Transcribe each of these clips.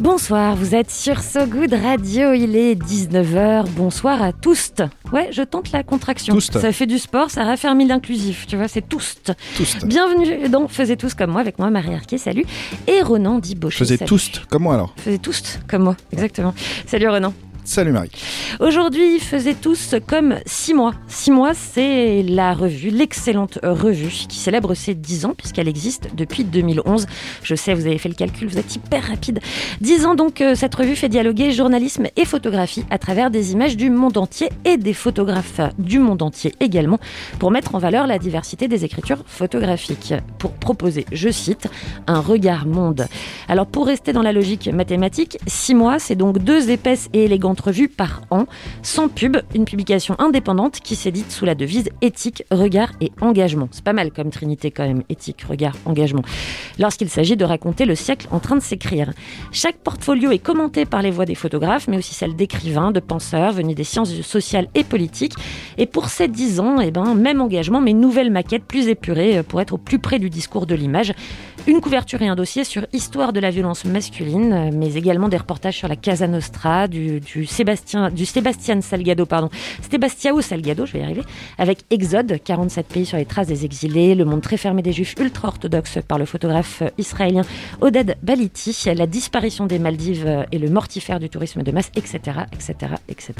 Bonsoir, vous êtes sur So Good Radio, il est 19h. Bonsoir à tous. Ouais, je tente la contraction. Toust. Ça fait du sport, ça raffermit l'inclusif, tu vois, c'est tous. Bienvenue dans Faisez tous comme moi avec moi, Marie Arquet, salut. Et Ronan dit Je faisais tous comme moi alors. Faisez tous comme moi, exactement. Salut Ronan. Salut Marie. Aujourd'hui, faisait tous comme 6 mois. 6 mois, c'est la revue, l'excellente revue qui célèbre ses 10 ans puisqu'elle existe depuis 2011. Je sais, vous avez fait le calcul, vous êtes hyper rapide. 10 ans donc, euh, cette revue fait dialoguer journalisme et photographie à travers des images du monde entier et des photographes du monde entier également pour mettre en valeur la diversité des écritures photographiques. Pour proposer, je cite, un regard monde. Alors pour rester dans la logique mathématique, 6 mois, c'est donc deux épaisses et élégantes revues par an, sans pub, une publication indépendante qui s'édite sous la devise éthique, regard et engagement. C'est pas mal comme trinité quand même, éthique, regard, engagement. Lorsqu'il s'agit de raconter le siècle en train de s'écrire. Chaque portfolio est commenté par les voix des photographes, mais aussi celles d'écrivains, de penseurs venus des sciences sociales et politiques. Et pour ces 10 ans, eh ben, même engagement, mais nouvelle maquette plus épurée euh, pour être au plus près du discours de l'image. Une couverture et un dossier sur histoire de la violence masculine, euh, mais également des reportages sur la Casa Nostra, du Sébastien, du Sébastien Salgado, pardon, Sebastiao Salgado, je vais y arriver, avec Exode, 47 pays sur les traces des exilés, le monde très fermé des juifs ultra-orthodoxes par le photographe euh, israélien Oded Baliti, la disparition des Maldives euh, et le mortifère du tourisme de masse, etc., etc., etc.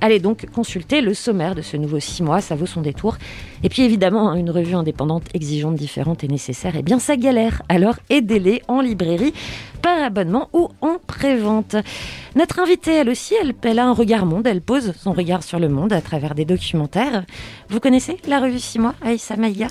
Allez donc consulter le sommaire de ce nouveau 6 mois, ça vaut son détour. Et puis évidemment, hein, une revue indépendante, exigeante, différente et nécessaire, eh bien ça galère. Alors aidez-les en librairie, par abonnement ou en prévente. Notre invitée, elle aussi, elle, a un regard monde, elle pose son regard sur le monde à travers des documentaires. Vous connaissez la revue 6 mois, Aïssa Maïga?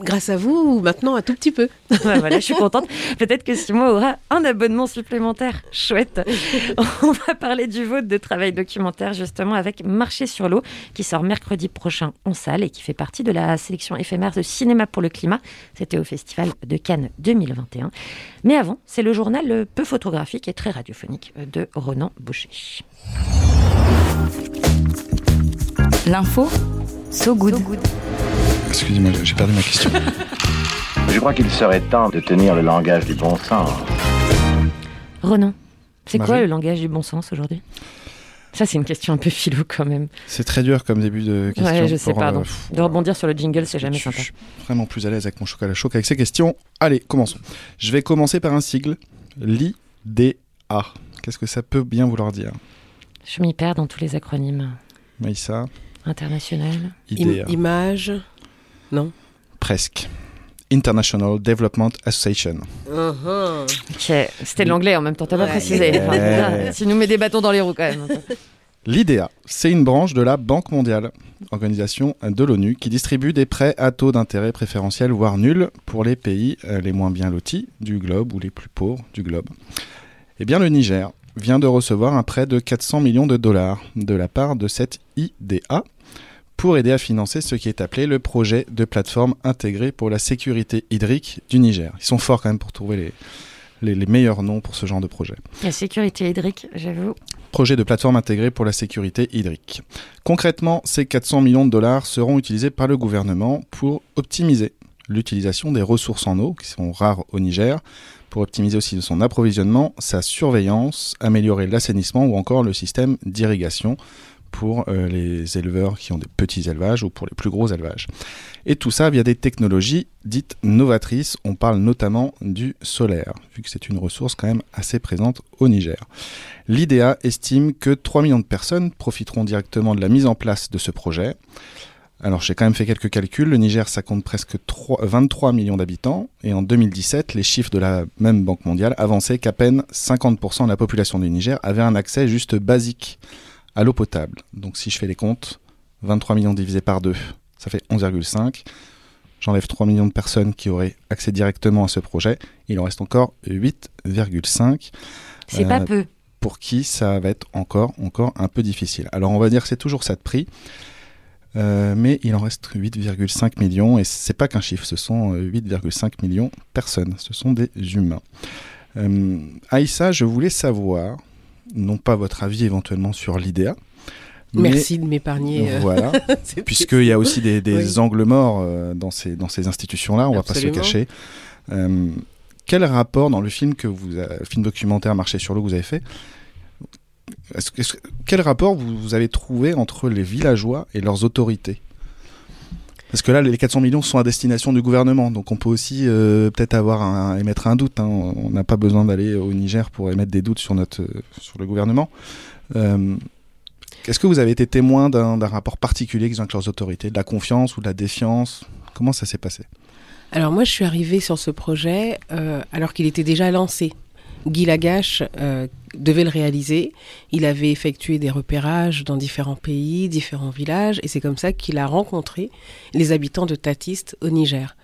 Grâce à vous, maintenant un tout petit peu. Ouais, voilà, je suis contente. Peut-être que Simon aura un abonnement supplémentaire. Chouette. On va parler du vôtre de travail documentaire justement avec Marché sur l'eau qui sort mercredi prochain en salle et qui fait partie de la sélection éphémère de cinéma pour le climat. C'était au Festival de Cannes 2021. Mais avant, c'est le journal peu photographique et très radiophonique de Ronan Boucher. L'info, so good. Excusez-moi, j'ai perdu ma question. Je crois qu'il serait temps de tenir le langage du bon sens. Ronan, c'est quoi le langage du bon sens aujourd'hui? Ça, c'est une question un peu philo quand même. C'est très dur comme début de question. Ouais, je sais, pour, euh, pardon. pff, De rebondir sur le jingle, c'est jamais sympa. je suis vraiment plus à l'aise avec mon chocolat chaud qu'avec ces questions. Allez, commençons. Je vais commencer par un sigle. L'IDA. Qu'est-ce que ça peut bien vouloir dire? Je m'y perds dans tous les acronymes. Maïssa, International. Im- IDA. image. Non. Presque. International Development Association. Ok, c'était de l'anglais en même temps, t'as pas précisé. Ouais. tu nous mets des bâtons dans les roues quand même. L'IDEA, c'est une branche de la Banque mondiale, organisation de l'ONU, qui distribue des prêts à taux d'intérêt préférentiel, voire nuls, pour les pays euh, les moins bien lotis du globe ou les plus pauvres du globe. Eh bien, le Niger vient de recevoir un prêt de 400 millions de dollars de la part de cette IDA pour aider à financer ce qui est appelé le projet de plateforme intégrée pour la sécurité hydrique du Niger. Ils sont forts quand même pour trouver les, les- les meilleurs noms pour ce genre de projet La sécurité hydrique, j'avoue. projet de plateforme intégrée pour la sécurité hydrique. Concrètement, ces 400 millions de dollars seront utilisés par le gouvernement pour optimiser l'utilisation des ressources en eau, qui sont rares au Niger, pour optimiser aussi son approvisionnement, sa surveillance, améliorer l'assainissement ou encore le système d'irrigation pour euh, les éleveurs qui ont des petits élevages ou pour les plus gros élevages. Et tout ça via des technologies dites novatrices. On parle notamment du solaire, vu que c'est une ressource quand même assez présente au Niger. L'IDEA estime que 3 millions de personnes profiteront directement de la mise en place de ce projet. Alors j'ai quand même fait quelques calculs, le Niger ça compte presque 3 23 millions d'habitants et en 2017 les chiffres de la même Banque mondiale avançaient qu'à peine 50% de la population du Niger avait un accès juste basique à l'eau potable. Donc si je fais les comptes, 23 millions divisé par 2, ça fait 11,5. J'enlève 3 millions de personnes qui auraient accès directement à ce projet, il en reste encore 8,5. C'est Euh, pas peu. pour qui ça va être encore, encore un peu difficile. Alors on va dire que c'est toujours ça de prix, euh, mais il en reste 8,5 millions, et c'est pas qu'un chiffre, ce sont 8,5 millions de personnes, ce sont des humains. Euh, Aïssa, je voulais savoir, non pas votre avis éventuellement sur l'IDEA, mais- Merci de m'épargner. euh, Voilà, puisqu'il y a aussi des, des Oui. angles morts euh, dans ces, dans ces institutions-là, on va pas se le cacher. Euh, quel rapport dans le film que vous, le film documentaire Marché sur l'eau que vous avez fait, quel rapport vous, vous avez trouvé entre les villageois et leurs autorités? Parce que là, les 400 millions sont à destination du gouvernement, donc on peut aussi euh, peut-être avoir un, émettre un doute. hein. On n'a pas besoin d'aller au Niger pour émettre des doutes sur notre euh, sur le gouvernement. Euh, est-ce que vous avez été témoin d'un rapport particulier qu'ils ont avec leurs autorités, de la confiance ou de la défiance? Comment ça s'est passé? Alors moi, je suis arrivée sur ce projet alors qu'il était déjà lancé. Guy Lagache euh, devait le réaliser. Il avait effectué des repérages dans différents pays, différents villages, et c'est comme ça qu'il a rencontré les habitants de Tatiste au Niger.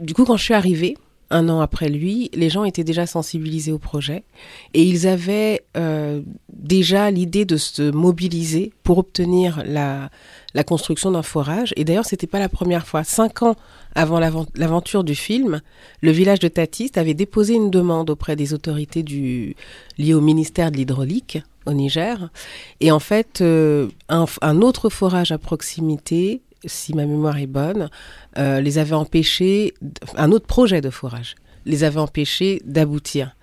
Du coup, quand je suis arrivée, un an après lui, les gens étaient déjà sensibilisés au projet et ils avaient euh, déjà l'idée de se mobiliser pour obtenir la, la construction d'un forage. Et d'ailleurs, c'était pas la première fois. Cinq ans avant l'aven- l'aventure du film, le village de Tatiste avait déposé une demande auprès des autorités du, liées au ministère de l'hydraulique au Niger. Et en fait, euh, un, un autre forage à proximité, si ma mémoire est bonne, euh, les avait empêchés, un autre projet de forage les avait empêchés d'aboutir.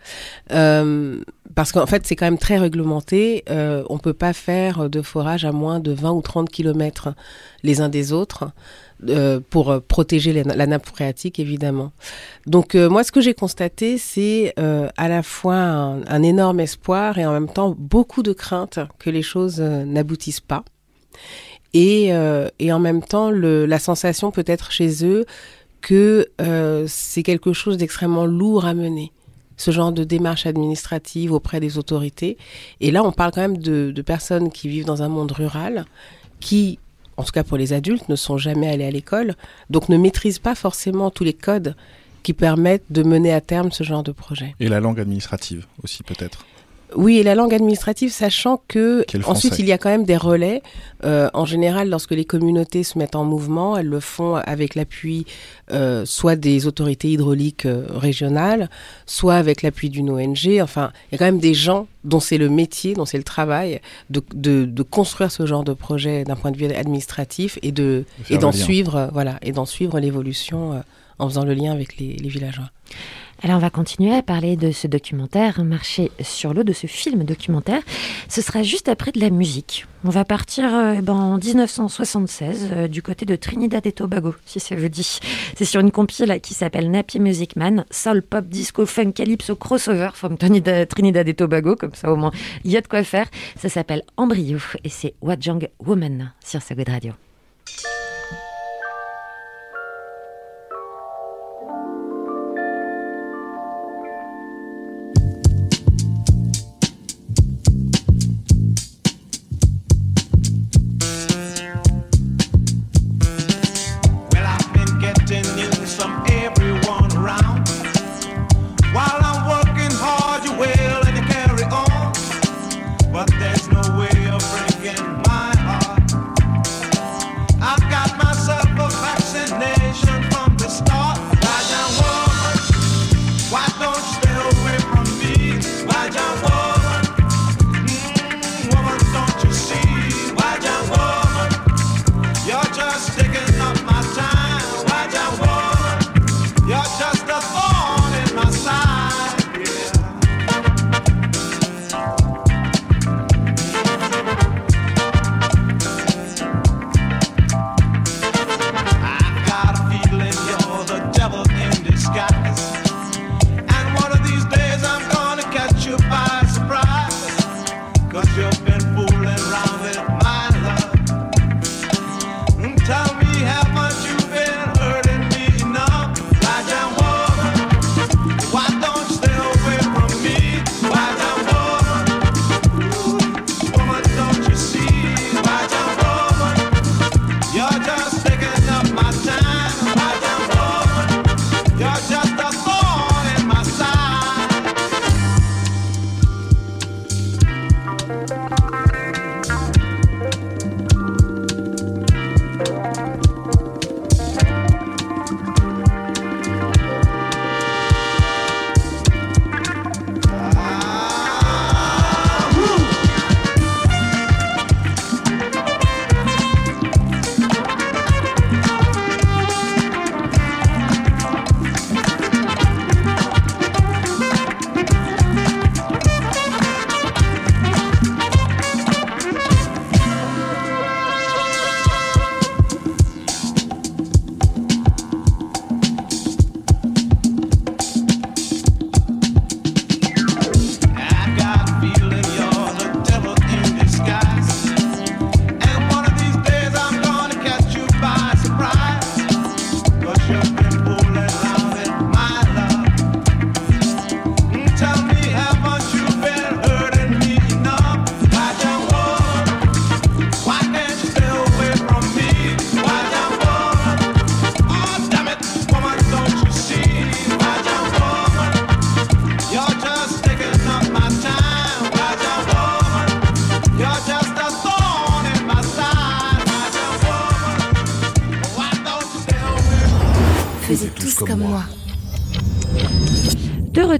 Euh, parce qu'en fait, c'est quand même très réglementé. Euh, on peut pas faire de forage à moins de 20 ou 30 kilomètres les uns des autres euh, pour protéger la, nappe phréatique, évidemment. Donc, moi, ce que j'ai constaté, c'est à la fois un, énorme espoir et en même temps beaucoup de crainte que les choses n'aboutissent pas. Et, et en même temps, la sensation peut-être chez eux que euh, c'est quelque chose d'extrêmement lourd à mener, ce genre de démarche administrative auprès des autorités. Et là, on parle quand même de, de personnes qui vivent dans un monde rural, qui, en tout cas pour les adultes, ne sont jamais allés à l'école, donc ne maîtrisent pas forcément tous les codes qui permettent de mener à terme ce genre de projet. Et la langue administrative aussi peut-être. Oui, et la langue administrative, sachant que ensuite français. il y a quand même des relais. Euh, en général, lorsque les communautés se mettent en mouvement, elles le font avec l'appui euh, soit des autorités hydrauliques euh, régionales, soit avec l'appui d'une ONG. Enfin, il y a quand même des gens dont c'est le métier, dont c'est le travail de, de, de construire ce genre de projet d'un point de vue administratif et de et d'en suivre, euh, voilà, et d'en suivre l'évolution euh, en faisant le lien avec les, villageois. Alors on va continuer à parler de ce documentaire, Marché sur l'eau, de ce film documentaire. Ce sera juste après de la musique. On va partir euh, ben, en 1976 euh, du côté de Trinidad et Tobago, si ça vous dit. C'est sur une compile qui s'appelle Nappy Music Man, soul, pop, disco, funk, calypso, crossover from Trinidad, et Tobago, comme ça au moins il y a de quoi faire. Ça s'appelle Embryo et c'est Wajang Woman sur sa Good Radio.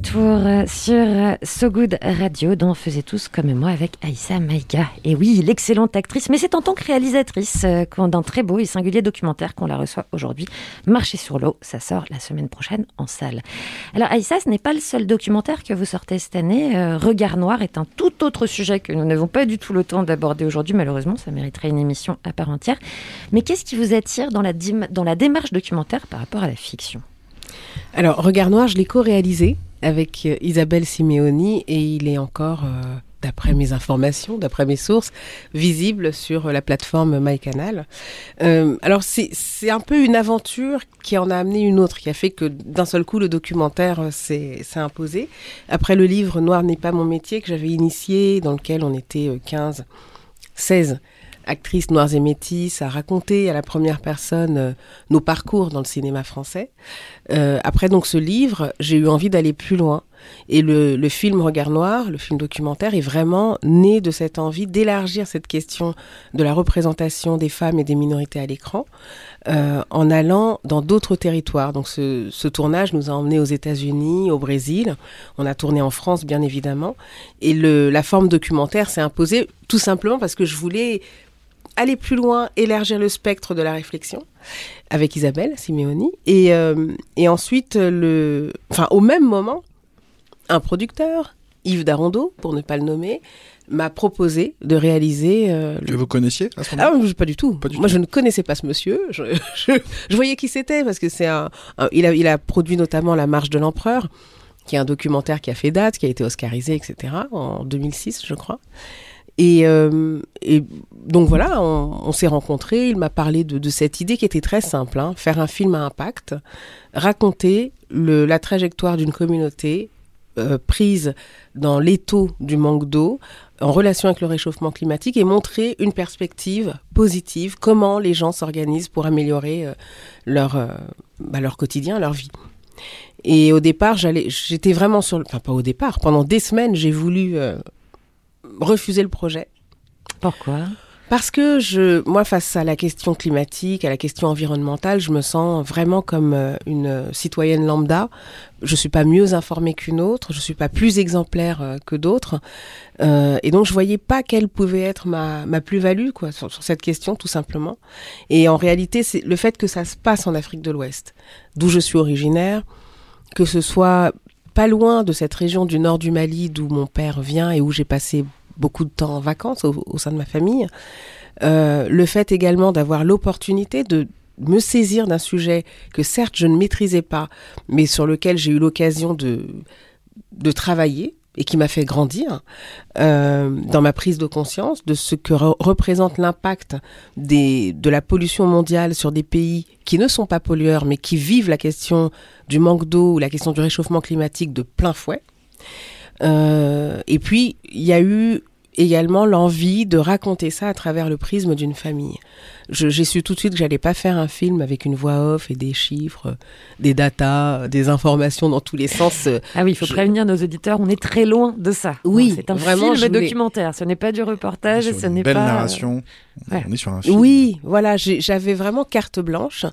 Retour sur So Good Radio, dont faisait tous comme moi avec Aïssa Maïga. Et oui, l'excellente actrice, mais c'est en tant que réalisatrice euh, d'un très beau et singulier documentaire qu'on la reçoit aujourd'hui. Marcher sur l'eau, ça sort la semaine prochaine en salle. Alors Aïssa, ce n'est pas le seul documentaire que vous sortez cette année. Euh, Regard Noir est un tout autre sujet que nous n'avons pas du tout le temps d'aborder aujourd'hui. Malheureusement, ça mériterait une émission à part entière. Mais qu'est-ce qui vous attire dans la démarche documentaire par rapport à la fiction? Alors, Regard Noir, je l'ai co-réalisé avec euh, Isabelle Simeoni et il est encore, euh, d'après mes informations, d'après mes sources, visible sur euh, la plateforme MyCanal. Euh, alors, c'est un peu une aventure qui en a amené une autre, qui a fait que d'un seul coup, le documentaire s'est imposé. Après le livre Noir n'est pas mon métier que j'avais initié, dans lequel on était euh, 15, 16 actrices noires et métisses à raconter à la première personne euh, nos parcours dans le cinéma français. Euh, après donc ce livre, j'ai eu envie d'aller plus loin. Et le, film Regard Noir, le film documentaire, est vraiment né de cette envie d'élargir cette question de la représentation des femmes et des minorités à l'écran euh, en allant dans d'autres territoires. Donc ce, tournage nous a emmenés aux États-Unis, au Brésil. On a tourné en France, bien évidemment. Et la forme documentaire s'est imposée tout simplement parce que je voulais aller plus loin, élargir le spectre de la réflexion avec Isabelle Simeoni. Et, euh, et ensuite, le, enfin, au même moment, un producteur, Yves Darondo, pour ne pas le nommer, m'a proposé de réaliser. euh, Que vous connaissiez à ce ah, moment-là? Je- pas du tout. Pas du Moi, tout. je ne connaissais pas ce monsieur. Je, je- je voyais qui c'était parce que c'est un, un- il, a, il a produit notamment La Marche de l'Empereur, qui est un documentaire qui a fait date, qui a été oscarisé, etc. en 2006, je crois. Et, euh, et donc voilà, on, s'est rencontrés. Il m'a parlé de, cette idée qui était très simple hein, faire un film à impact, raconter la trajectoire d'une communauté euh, prise dans l'étau du manque d'eau, en relation avec le réchauffement climatique et montrer une perspective positive, comment les gens s'organisent pour améliorer leur, euh, bah, leur quotidien, leur vie. Et au départ, j'allais, j'étais vraiment sur, le- enfin pas au départ, pendant des semaines, j'ai voulu refuser le projet. Pourquoi? Parce que je, moi, face à la question climatique, à la question environnementale, je me sens vraiment comme euh, une citoyenne lambda. Je suis pas mieux informée qu'une autre, je suis pas plus exemplaire euh, que d'autres, Euh, et donc je voyais pas quelle pouvait être ma, ma plus-value quoi sur, sur cette question tout simplement. Et en réalité, c'est le fait que ça se passe en Afrique de l'Ouest, d'où je suis originaire, que ce soit pas loin de cette région du nord du Mali d'où mon père vient et où j'ai passé beaucoup de temps en vacances au, sein de ma famille. Euh, le fait également d'avoir l'opportunité de me saisir d'un sujet que certes je ne maîtrisais pas, mais sur lequel j'ai eu l'occasion de, de travailler et qui m'a fait grandir euh, dans ma prise de conscience de ce que re- représente l'impact de la pollution mondiale sur des pays qui ne sont pas pollueurs mais qui vivent la question du manque d'eau ou la question du réchauffement climatique de plein fouet. Euh, et puis, il y a eu également l'envie de raconter ça à travers le prisme d'une famille. Je- J'ai su tout de suite que j'allais pas faire un film avec une voix off et des chiffres, des datas, des informations dans tous les sens. Ah oui, il faut Je- prévenir nos auditeurs, on est très loin de ça. Oui, c'est un vraiment, film voulais- documentaire, ce n'est pas du reportage, Sur ce n'est belle pas... narration. ouais. On est sur un film. Oui, voilà, j'avais vraiment carte blanche.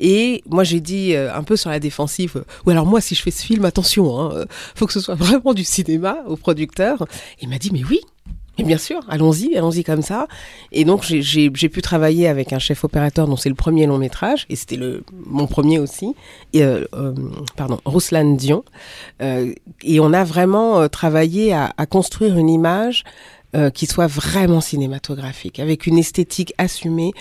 Et moi, j'ai dit euh, un peu sur la défensive, euh, ou alors moi, si je fais ce film, attention, hein, euh, faut que ce soit vraiment du cinéma au producteur. Il m'a dit, mais oui, mais bien sûr, allons-y, allons-y comme ça. Et donc, j'ai- pu travailler avec un chef opérateur dont c'est le premier long métrage, et c'était le mon premier aussi, et, euh, euh, pardon, Ruslan Dion. Euh, et on a vraiment euh, travaillé à, à construire une image euh, qui soit vraiment cinématographique, avec une esthétique assumée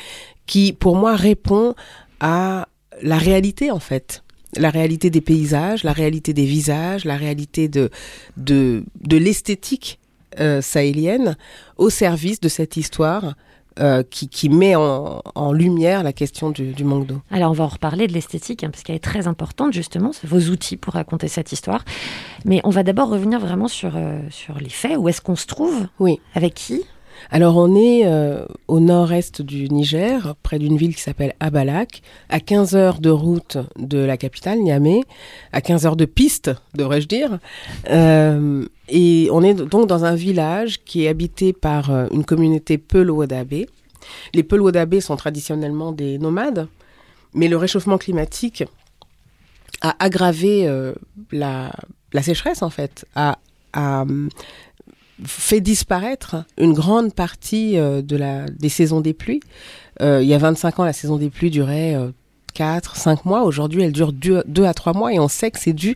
qui, pour moi, répond à la réalité, en fait. La réalité des paysages, la réalité des visages, la réalité de, de, de l'esthétique euh, sahélienne au service de cette histoire euh, qui, qui met en, en lumière la question du, du manque d'eau. Alors on va en reparler de l'esthétique, hein, parce qu'elle est très importante justement, c'est vos outils pour raconter cette histoire. Mais on va d'abord revenir vraiment sur, euh, sur les faits, où est-ce qu'on se trouve? Oui. Avec qui? Alors on est euh, au nord-est du Niger, près d'une ville qui s'appelle Abalak, à 15 heures de route de la capitale, Niamey, à 15 heures de piste, devrais-je dire. Euh, et on est donc dans un village qui est habité par euh, une communauté Peul-Wodabé. Les Peul-Wodabé sont traditionnellement des nomades, mais le réchauffement climatique a aggravé la, sécheresse en fait, a, fait disparaître une grande partie euh, de la, des saisons des pluies. Euh, il y a 25 ans, la saison des pluies durait euh, 4, 5 mois. Aujourd'hui, elle dure 2, à 3 mois et on sait que c'est dû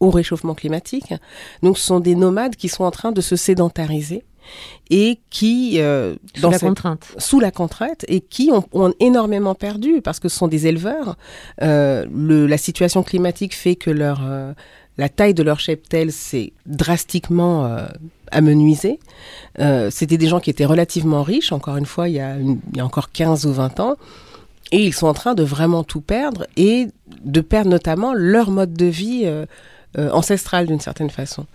au réchauffement climatique. Donc ce sont des nomades qui sont en train de se sédentariser et qui euh, Sous dans la cette- contrainte. sous la contrainte et qui ont, ont énormément perdu parce que ce sont des éleveurs. Euh, le, la situation climatique fait que leur euh, la taille de leur cheptel s'est drastiquement amenuisée. Euh, C'était des gens qui étaient relativement riches, encore une fois, il y, a une- il y a encore 15 ou 20 ans. Et ils sont en train de vraiment tout perdre et de perdre notamment leur mode de vie euh, euh, ancestral d'une certaine façon.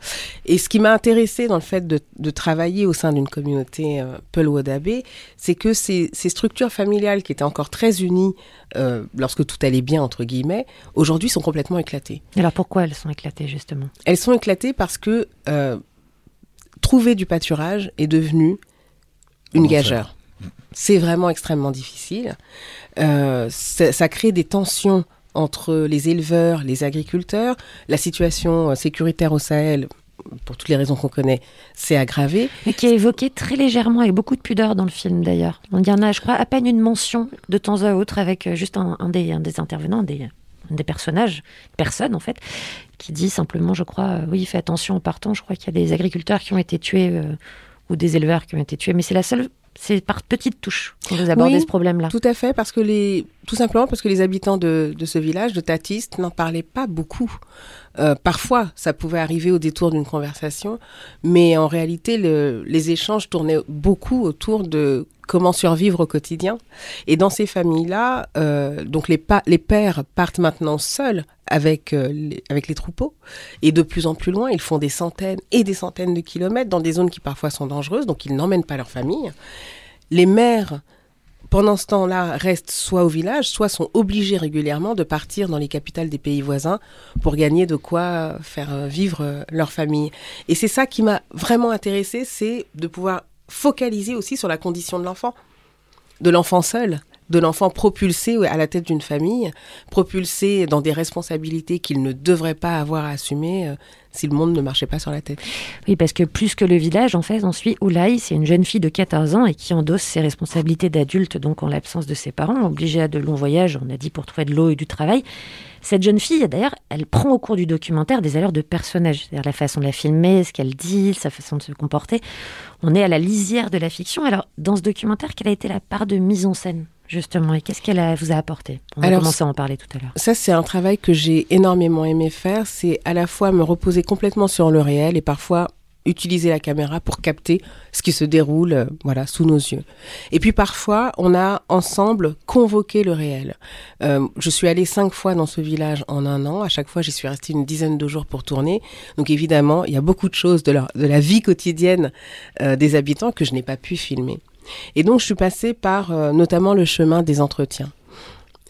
Et ce qui m'a intéressé dans le fait de, de travailler au sein d'une communauté euh, Peul Wodabé, c'est que ces, ces structures familiales qui étaient encore très unies euh, lorsque tout allait bien, entre guillemets, aujourd'hui sont complètement éclatées. Alors pourquoi elles sont éclatées justement? Elles sont éclatées parce que trouver du pâturage est devenu une gageure. C'est vraiment extrêmement difficile. Euh, ça, ça crée des tensions entre les éleveurs, les agriculteurs. La situation euh, sécuritaire au Sahel, pour toutes les raisons qu'on connaît, s'est aggravée. Mais qui est évoqué très légèrement, avec beaucoup de pudeur dans le film d'ailleurs. Il y en a, je crois, à peine une mention de temps à autre avec euh, juste un, un des, un des intervenants, un des, un des personnages, personne en fait, qui dit simplement, je crois, euh, oui, fais attention en partant, je crois qu'il y a des agriculteurs qui ont été tués euh, ou des éleveurs qui ont été tués, mais c'est la seule, c'est par petites touches qu'on vous abordez Oui, ce problème-là. Tout à fait, parce que les, tout simplement parce que les habitants de, de ce village, de Tatiste, n'en parlaient pas beaucoup. Euh, parfois, ça pouvait arriver au détour d'une conversation, mais en réalité, le- les échanges tournaient beaucoup autour de comment survivre au quotidien. Et dans ces familles-là, euh, donc les, pères partent maintenant seuls avec, euh, les, avec les troupeaux, et de plus en plus loin, ils font des centaines et des centaines de kilomètres dans des zones qui parfois sont dangereuses, donc ils n'emmènent pas leur famille. Les mères pendant ce temps-là, restent soit au village, soit sont obligés régulièrement de partir dans les capitales des pays voisins pour gagner de quoi faire euh, vivre leur famille. Et c'est ça qui m'a vraiment intéressée, c'est de pouvoir focaliser aussi sur la condition de l'enfant, de l'enfant seul, de l'enfant propulsé à la tête d'une famille, propulsé dans des responsabilités qu'il ne devrait pas avoir à assumer euh, si le monde ne marchait pas sur la tête. Oui, parce que plus que le village, en fait, on suit Oulaï, c'est une jeune fille de 14 ans et qui endosse ses responsabilités d'adulte, donc en l'absence de ses parents, obligée à de longs voyages, on a dit, pour trouver de l'eau et du travail. Cette jeune fille, d'ailleurs, elle prend au cours du documentaire des allures de personnage, c'est-à-dire la façon de la filmer, ce qu'elle dit, sa façon de se comporter. On est à la lisière de la fiction. Alors, dans ce documentaire, quelle a été la part de mise en scène, justement, et qu'est-ce qu'elle vous a apporté? On a Alors, commencé à en parler tout à l'heure. Ça, c'est un travail que j'ai énormément aimé faire. C'est à la fois me reposer complètement sur le réel et parfois utiliser la caméra pour capter ce qui se déroule euh, voilà sous nos yeux. Et puis parfois, on a ensemble convoqué le réel. Euh, je suis allée cinq fois dans ce village en un an. À chaque fois, j'y suis restée une dizaine de jours pour tourner. Donc évidemment, il y a beaucoup de choses de, la vie quotidienne euh, des habitants que je n'ai pas pu filmer. Et donc, je suis passée par euh, notamment le chemin des entretiens.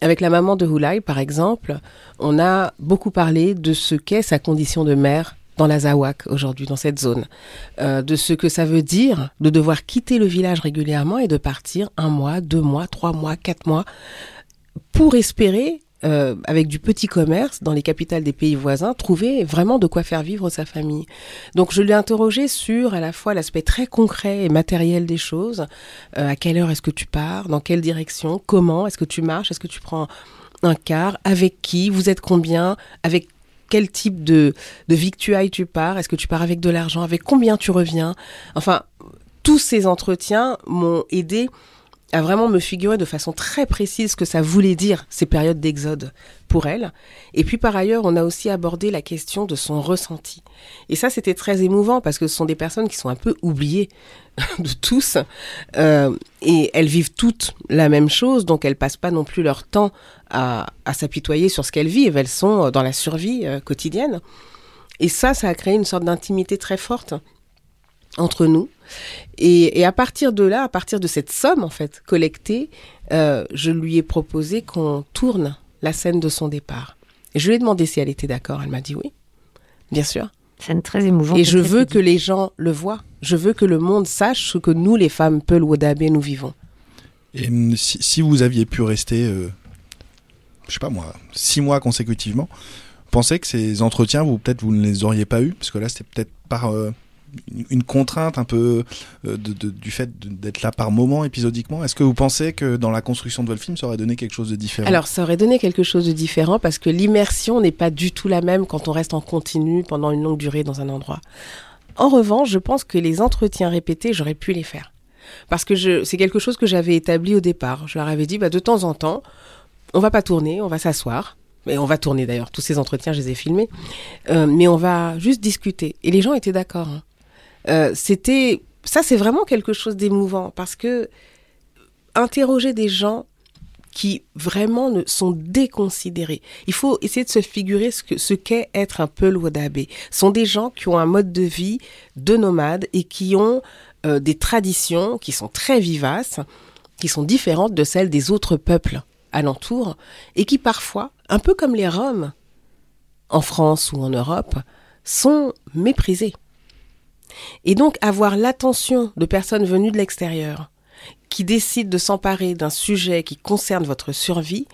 Avec la maman de Houlay, par exemple, on a beaucoup parlé de ce qu'est sa condition de mère dans la Zawak aujourd'hui, dans cette zone, Euh, de ce que ça veut dire de devoir quitter le village régulièrement et de partir un mois, deux mois, trois mois, quatre mois, pour espérer, euh, avec du petit commerce dans les capitales des pays voisins, trouver vraiment de quoi faire vivre sa famille. Donc je l'ai interrogé sur à la fois l'aspect très concret et matériel des choses. Euh, à quelle heure est-ce que tu pars? Dans quelle direction? Comment Est-ce que tu marches? Est-ce que tu prends un car? Avec qui? Vous êtes combien? Avec quel type de, de victuailles tu pars? Est-ce que tu pars avec de l'argent? Avec combien tu reviens? Enfin, tous ces entretiens m'ont aidé à vraiment me figurer de façon très précise ce que ça voulait dire ces périodes d'exode pour elle. Et puis par ailleurs, on a aussi abordé la question de son ressenti. Et ça, c'était très émouvant parce que ce sont des personnes qui sont un peu oubliées de tous. Euh, et elles vivent toutes la même chose, donc elles passent pas non plus leur temps à, à s'apitoyer sur ce qu'elles vivent. Elles sont dans la survie euh, quotidienne. Et ça, ça a créé une sorte d'intimité très forte entre nous. Et, et à partir de là, à partir de cette somme en fait collectée, euh, je lui ai proposé qu'on tourne la scène de son départ. Et je lui ai demandé si elle était d'accord. Elle m'a dit oui, bien sûr. Scène très émouvante. Et je veux que les gens le voient. Je veux que le monde sache ce que nous, les femmes Peul Wodabé, nous vivons. Et hum, si, si vous aviez pu rester, euh, je sais pas moi, six mois consécutivement, pensez que ces entretiens, vous peut-être vous ne les auriez pas eus Parce que là, c'était peut-être par euh, une- contrainte un peu euh, du fait d'être là par moment, épisodiquement. Est-ce que vous pensez que dans la construction de votre film, ça aurait donné quelque chose de différent? Alors, ça aurait donné quelque chose de différent parce que l'immersion n'est pas du tout la même quand on reste en continu pendant une longue durée dans un endroit. En revanche, je pense que les entretiens répétés, j'aurais pu les faire. Parce que c'est quelque chose que j'avais établi au départ. Je leur avais dit, bah, de temps en temps, on va pas tourner, on va s'asseoir. Mais on va tourner d'ailleurs. Tous ces entretiens, je les ai filmés. Euh, mais on va juste discuter. Et les gens étaient d'accord. hein. Euh, c'était, ça, c'est vraiment quelque chose d'émouvant parce que interroger des gens qui vraiment ne sont déconsidérés. Il faut essayer de se figurer ce que ce qu'est être un Peul Wadabé. Ce sont des gens qui ont un mode de vie de nomades et qui ont euh, des traditions qui sont très vivaces, qui sont différentes de celles des autres peuples alentours et qui parfois, un peu comme les Roms en France ou en Europe, sont méprisés. Et donc avoir l'attention de personnes venues de l'extérieur qui décident de s'emparer d'un sujet qui concerne votre survie,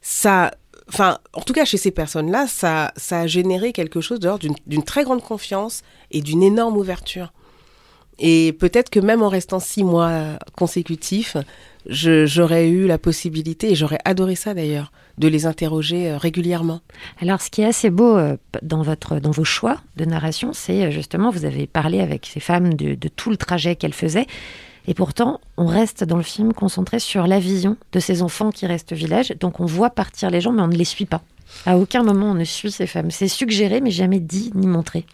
ça, enfin, en tout cas chez ces personnes-là, ça, ça a généré quelque chose dehors d'une très grande confiance et d'une énorme ouverture. Et peut-être que même en restant six mois consécutifs, j'aurais eu la possibilité, et j'aurais adoré ça d'ailleurs, de les interroger euh, régulièrement. Alors, ce qui est assez beau euh, dans, votre, dans vos choix de narration, c'est euh, justement, vous avez parlé avec ces femmes de, de tout le trajet qu'elles faisaient. Et pourtant, on reste dans le film concentré sur la vision de ces enfants qui restent au village. Donc, on voit partir les gens, mais on ne les suit pas. À aucun moment, on ne suit ces femmes. C'est suggéré, mais jamais dit ni montré.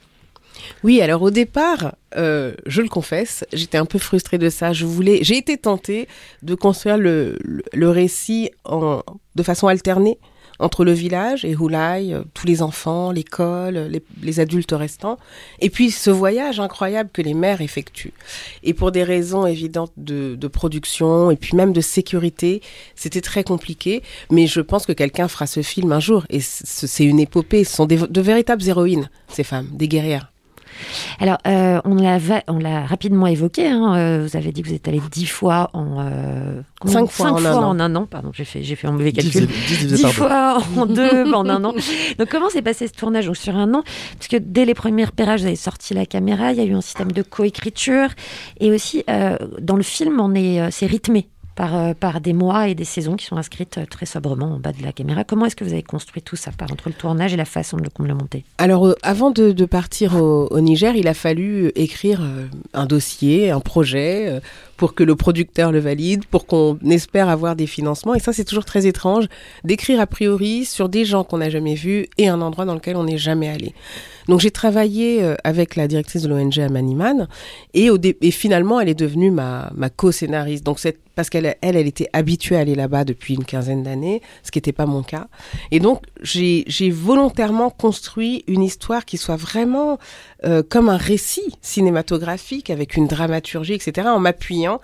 Oui, alors au départ, euh, je le confesse, j'étais un peu frustrée de ça. Je voulais, j'ai été tentée de construire le, le, récit en, de façon alternée entre le village et Hulai, euh, tous les enfants, l'école, les, les adultes restants, et puis ce voyage incroyable que les mères effectuent. Et pour des raisons évidentes de, de production et puis même de sécurité, c'était très compliqué. Mais je pense que quelqu'un fera ce film un jour, et c'est une épopée. Ce sont des, de véritables héroïnes, ces femmes, des guerrières. Alors, euh, on l'a rapidement évoqué. hein, euh, vous avez dit que vous êtes allé dix fois en euh, Cinq fois en un an. en un an. Pardon, j'ai fait j'ai fait un mauvais Dix calcul. dix fois en deux en un an. Donc, comment s'est passé ce tournage Donc, sur un an? Parce que dès les premiers repérages, vous avez sorti la caméra. Il y a eu un système de coécriture et aussi euh, dans le film, on est c'est rythmé. Par, euh, par des mois et des saisons qui sont inscrites euh, très sobrement en bas de la caméra. Comment est-ce que vous avez construit tout ça par entre le tournage et la façon de le, monter? Alors, euh, avant de, partir au, Niger, il a fallu écrire un dossier, un projet, pour que le producteur le valide, pour qu'on espère avoir des financements. Et ça, c'est toujours très étrange d'écrire a priori sur des gens qu'on n'a jamais vus et un endroit dans lequel on n'est jamais allé. Donc, j'ai travaillé euh, avec la directrice de l'ONG à Maniman et, au dé- et finalement, elle est devenue ma, ma co-scénariste. Donc, c'est parce qu'elle, elle, elle était habituée à aller là-bas depuis une quinzaine d'années, ce qui n'était pas mon cas. Et donc, j'ai volontairement construit une histoire qui soit vraiment euh, comme un récit cinématographique avec une dramaturgie, etc., en m'appuyant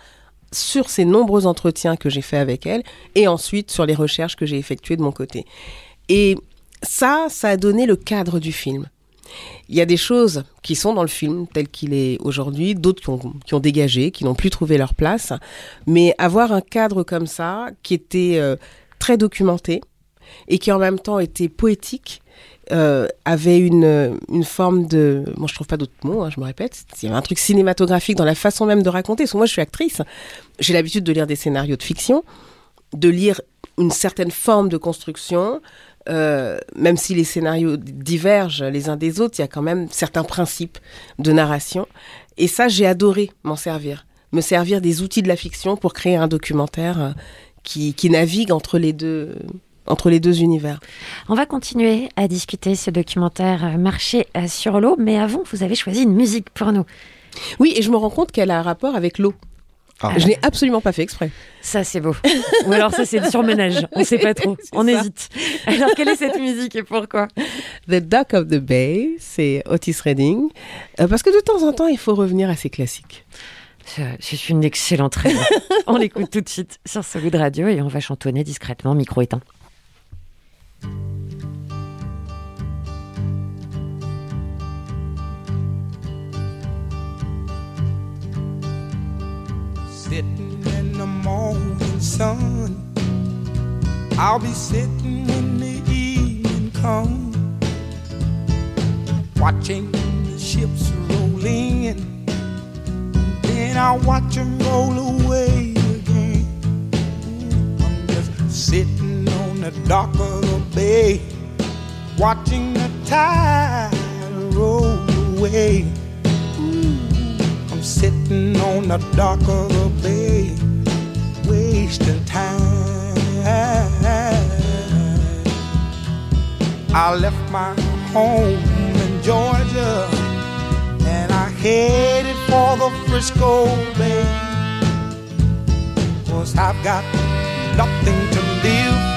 sur ces nombreux entretiens que j'ai faits avec elle et ensuite sur les recherches que j'ai effectuées de mon côté. Et ça, ça a donné le cadre du film. Il y a des choses qui sont dans le film tel qu'il est aujourd'hui, d'autres qui ont, dégagé, qui n'ont plus trouvé leur place. Mais avoir un cadre comme ça, qui était euh, très documenté et qui en même temps était poétique, euh, avait une, une forme de... Moi, je trouve pas d'autres mots, hein, je me répète. Il y avait un truc cinématographique dans la façon même de raconter. Parce que moi, je suis actrice. J'ai l'habitude de lire des scénarios de fiction, de lire une certaine forme de construction, euh, même si les scénarios divergent les uns des autres, il y a quand même certains principes de narration. Et ça, j'ai adoré m'en servir. Me servir des outils de la fiction pour créer un documentaire euh, qui, qui navigue entre les deux, entre les deux univers. On va continuer à discuter ce documentaire euh, Marché euh, sur l'eau, mais avant, vous avez choisi une musique pour nous. Oui, et je me rends compte qu'elle a un rapport avec l'eau. Ah. Je n'ai absolument pas fait exprès. Ça, c'est beau. Ou alors, ça, c'est du surmenage. On ne sait pas trop. On ça. hésite. Alors, quelle est cette musique et pourquoi? The Duck of the Bay, c'est Otis Redding. Euh, parce que de temps en temps, il faut revenir à ses classiques. C'est c'est une excellente raison. on l'écoute tout de suite sur ce bout de radio et on va chantonner discrètement, micro éteint. Sitting in the morning sun. I'll be sitting when the evening comes. watching the ships roll in. Then I watch them roll away again. I'm just sitting on the dock of the bay, watching the tide roll away. I'm sitting on the dock of the bay, wasting time. I left my home in Georgia and I headed for the Frisco Bay. Cause I've got nothing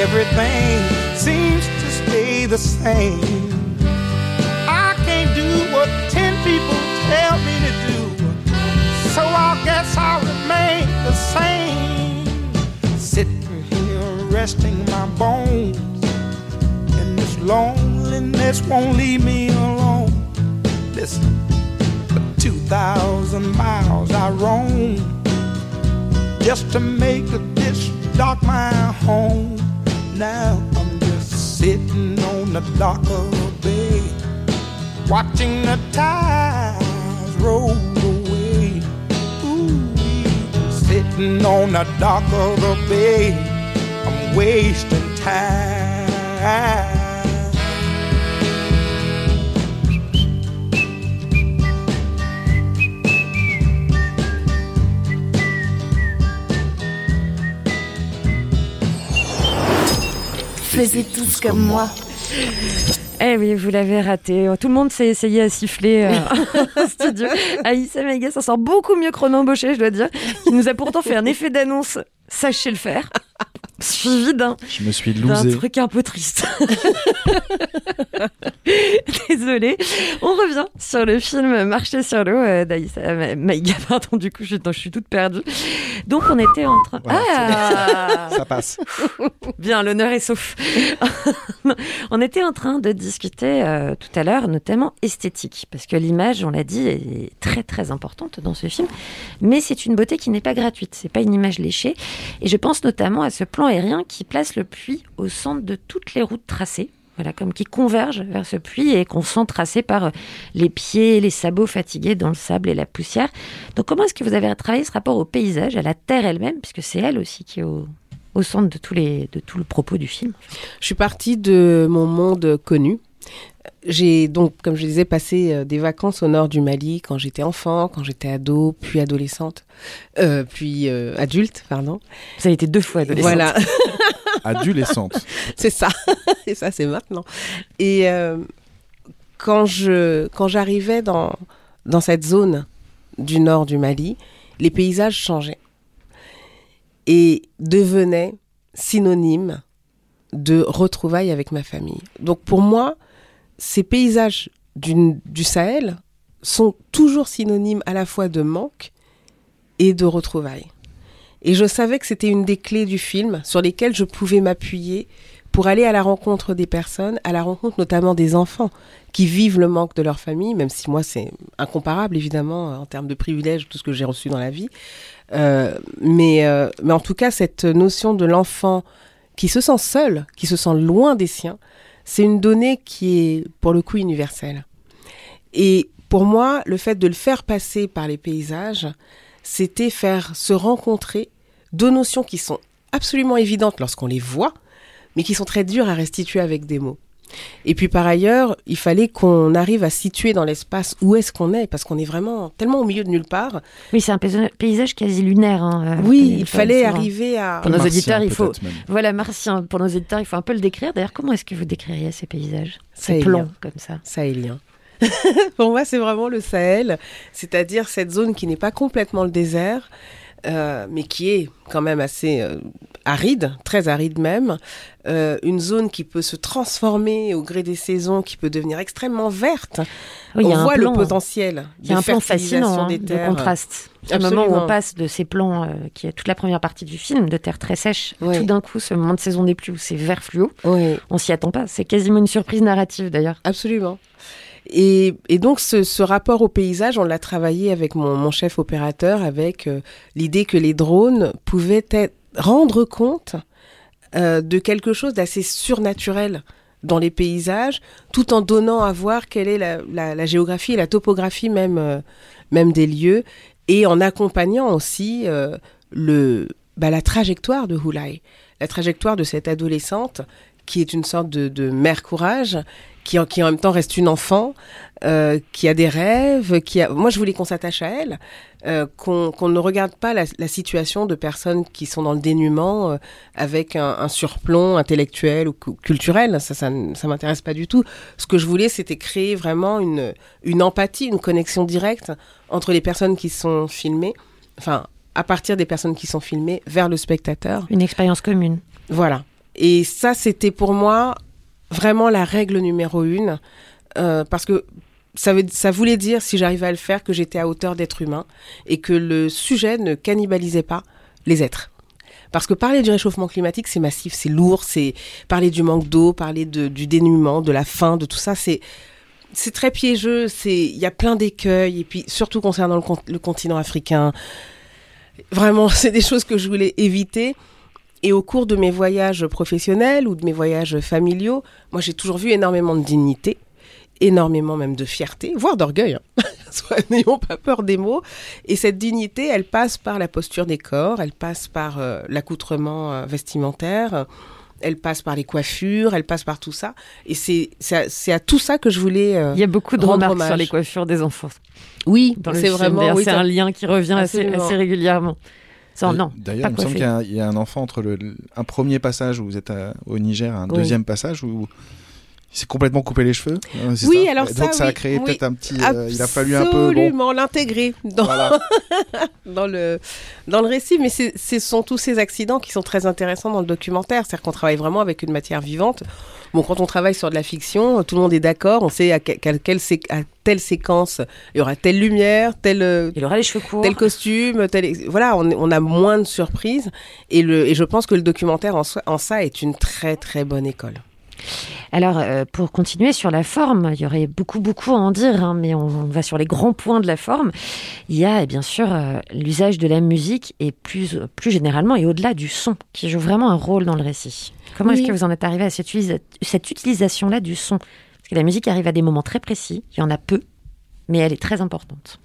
Everything seems to stay the same. I can't do what ten people tell me to do, so I guess I'll remain the same. Sitting here resting my bones, and this loneliness won't leave me alone. Listen, for 2,000 miles I roam just to make this dock my home. Now I'm just sitting on the dock of the bay, watching the tides roll away. Ooh, sitting on the dock of the bay, I'm wasting time. Faisiez tous comme moi. Eh oui, vous l'avez raté. Tout le monde s'est essayé à siffler euh, en studio. Aïssa Mega s'en sort beaucoup mieux que Ronan Baucher, je dois dire. Il nous a pourtant fait un effet d'annonce. Sachez le faire. Suivi d'un Je me suis d'un lousé. truc un peu triste. Désolée. On revient sur le film Marcher sur l'eau euh, d'Aïssa Ma- Maïga. Pardon, du coup, je, je suis toute perdue. Donc, on était en train. Voilà, ah Ça passe. Bien, l'honneur est sauf. on était en train de discuter euh, tout à l'heure, notamment esthétique, parce que l'image, on l'a dit, est très très importante dans ce film, mais c'est une beauté qui n'est pas gratuite, c'est pas une image léchée, et je pense notamment à ce plan aérien qui place le puits au centre de toutes les routes tracées. Voilà, comme qui convergent vers ce puits et qu'on sent tracé par euh, les pieds, les sabots fatigués dans le sable et la poussière. Donc, comment est-ce que vous avez travaillé ce rapport au paysage, à la terre elle-même, puisque c'est elle aussi qui est au, au centre de, tous les, de tout le propos du film. Je suis partie de mon monde connu. J'ai donc, comme je disais, passé euh, des vacances au nord du Mali quand j'étais enfant, quand j'étais ado, puis adolescente, euh, puis euh, adulte, pardon. Ça a été deux fois adolescente. Voilà, Adolescente. c'est ça. Et ça, c'est maintenant. Et euh, quand je quand j'arrivais dans dans cette zone du nord du Mali, les paysages changeaient et devenaient synonymes de retrouvailles avec ma famille. Donc pour moi, ces paysages du, Sahel sont toujours synonymes à la fois de manque et de retrouvailles. Et je savais que c'était une des clés du film sur lesquelles je pouvais m'appuyer pour aller à la rencontre des personnes, à la rencontre notamment des enfants qui vivent le manque de leur famille, même si moi c'est incomparable évidemment en termes de privilèges, tout ce que j'ai reçu dans la vie. Euh, euh, mais en tout cas, cette notion de l'enfant qui se sent seul, qui se sent loin des siens, c'est une donnée qui est pour le coup universelle. Et pour moi, le fait de le faire passer par les paysages, c'était faire se rencontrer deux notions qui sont absolument évidentes lorsqu'on les voit, mais qui sont très dures à restituer avec des mots. Et puis par ailleurs, il fallait qu'on arrive à situer dans l'espace où est-ce qu'on est, parce qu'on est vraiment tellement au milieu de nulle part. Oui, c'est un paysa- paysage quasi lunaire. hein, euh, Oui, il fallait arriver à... Pour nos Martien, auditeurs, il faut. même. Voilà, martien. Pour nos auditeurs, il faut un peu le décrire. D'ailleurs, comment est-ce que vous décririez ces paysages Ces plans comme ça? sahélien. Pour moi, c'est vraiment le Sahel, c'est-à-dire cette zone qui n'est pas complètement le désert, euh, mais qui est quand même assez euh, aride, très aride même. Euh, une zone qui peut se transformer au gré des saisons, qui peut devenir extrêmement verte. Oui, il y a on voit plan- le potentiel. Il y a un plan fascinant hein, des de terres. contraste. Au moment où on passe de ces plans, qui est toute la première partie du film, de terre très sèche, Oui. tout d'un coup, ce moment de saison des pluies où c'est vert fluo, Oui. on s'y attend pas. C'est quasiment une surprise narrative d'ailleurs. Absolument. Et, donc ce, rapport au paysage, on l'a travaillé avec mon, chef opérateur, avec euh, l'idée que les drones pouvaient rendre compte euh, de quelque chose d'assez surnaturel dans les paysages, tout en donnant à voir quelle est la, géographie et la topographie même, euh, même des lieux, et en accompagnant aussi bah, la trajectoire de Hulai, la trajectoire de cette adolescente qui est une sorte de mère courage, qui en, qui en même temps reste une enfant, euh, qui a des rêves, qui a... Moi, je voulais qu'on s'attache à elle, euh, qu'on qu'on ne regarde pas la, la situation de personnes qui sont dans le dénuement euh, avec un, un surplomb intellectuel ou cu- culturel. Ça, ça, ne- ça m'intéresse pas du tout. Ce que je voulais, c'était créer vraiment une, une empathie, une connexion directe entre les personnes qui sont filmées, enfin, à partir des personnes qui sont filmées vers le spectateur. Une expérience commune. Voilà. Et ça, c'était pour moi vraiment la règle numéro une, euh, parce que ça, veut, ça voulait dire, si j'arrivais à le faire, que j'étais à hauteur d'être humain et que le sujet ne cannibalisait pas les êtres. Parce que parler du réchauffement climatique, c'est massif, c'est lourd, c'est parler du manque d'eau, parler de, du dénuement, de la faim, de tout ça, c'est c'est très piégeux, c'est il y a plein d'écueils et puis surtout concernant le, le continent africain, vraiment c'est des choses que je voulais éviter. Et au cours de mes voyages professionnels ou de mes voyages familiaux, moi j'ai toujours vu énormément de dignité, énormément même de fierté, voire d'orgueil. hein. Soit- N'ayons pas peur des mots. Et cette dignité, elle passe par la posture des corps, elle passe par euh, l'accoutrement euh, vestimentaire, elle passe par les coiffures, elle passe par tout ça. Et c'est à, à tout ça que je voulais. euh, Il y a beaucoup de remarques hommage. sur les coiffures des enfants. Oui, c'est vraiment. oui, c'est un lien qui revient assez régulièrement. Ça, non, D'ailleurs, il me semble qu'il y a un- il y, a un enfant entre le, le- un premier passage où vous êtes à- au Niger, un Oui. deuxième passage où il s'est complètement coupé les cheveux. c'est Oui, ça alors ça, Donc ça a créé oui. peut-être un petit. euh, il a fallu un peu. Bon, Absolument l'intégrer dans, voilà. dans, le, dans le récit. Mais c'est- ce sont tous ces accidents qui sont très intéressants dans le documentaire. C'est-à-dire qu'on travaille vraiment avec une matière vivante. Bon, quand on travaille sur de la fiction, tout le monde est d'accord. On sait à, quelle, sé- à telle séquence, il y aura telle lumière, tel, euh, Il aura les cheveux courts. tel costume, tel... Voilà, on, on a moins de surprises. Et, le, et je pense que le documentaire en, soi- en ça est une très très bonne école. Alors, euh, pour continuer sur la forme, il y aurait beaucoup, beaucoup à en dire, hein, mais on, on va sur les grands points de la forme. Il y a, eh bien sûr, euh, l'usage de la musique et plus, plus généralement et au-delà du son, qui joue vraiment un rôle dans le récit. Comment est-ce que vous en êtes arrivé à cette, cette utilisation-là du son? Parce que la musique arrive à des moments très précis, il y en a peu, mais elle est très importante.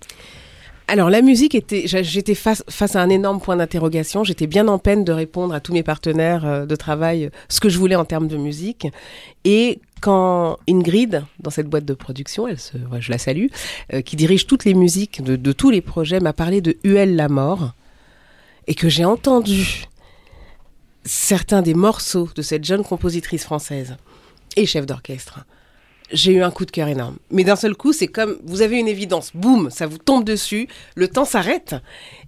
Alors la musique était, j'étais face, face à un énorme point d'interrogation. J'étais bien en peine de répondre à tous mes partenaires euh, de travail euh, ce que je voulais en termes de musique. Et quand Ingrid, dans cette boîte de production, elle je la salue, euh, qui dirige toutes les musiques de, de tous les projets, m'a parlé de Huel la mort et que j'ai entendu certains des morceaux de cette jeune compositrice française et chef d'orchestre j'ai eu un coup de cœur énorme. Mais d'un seul coup, c'est comme vous avez une évidence, boum, ça vous tombe dessus, le temps s'arrête.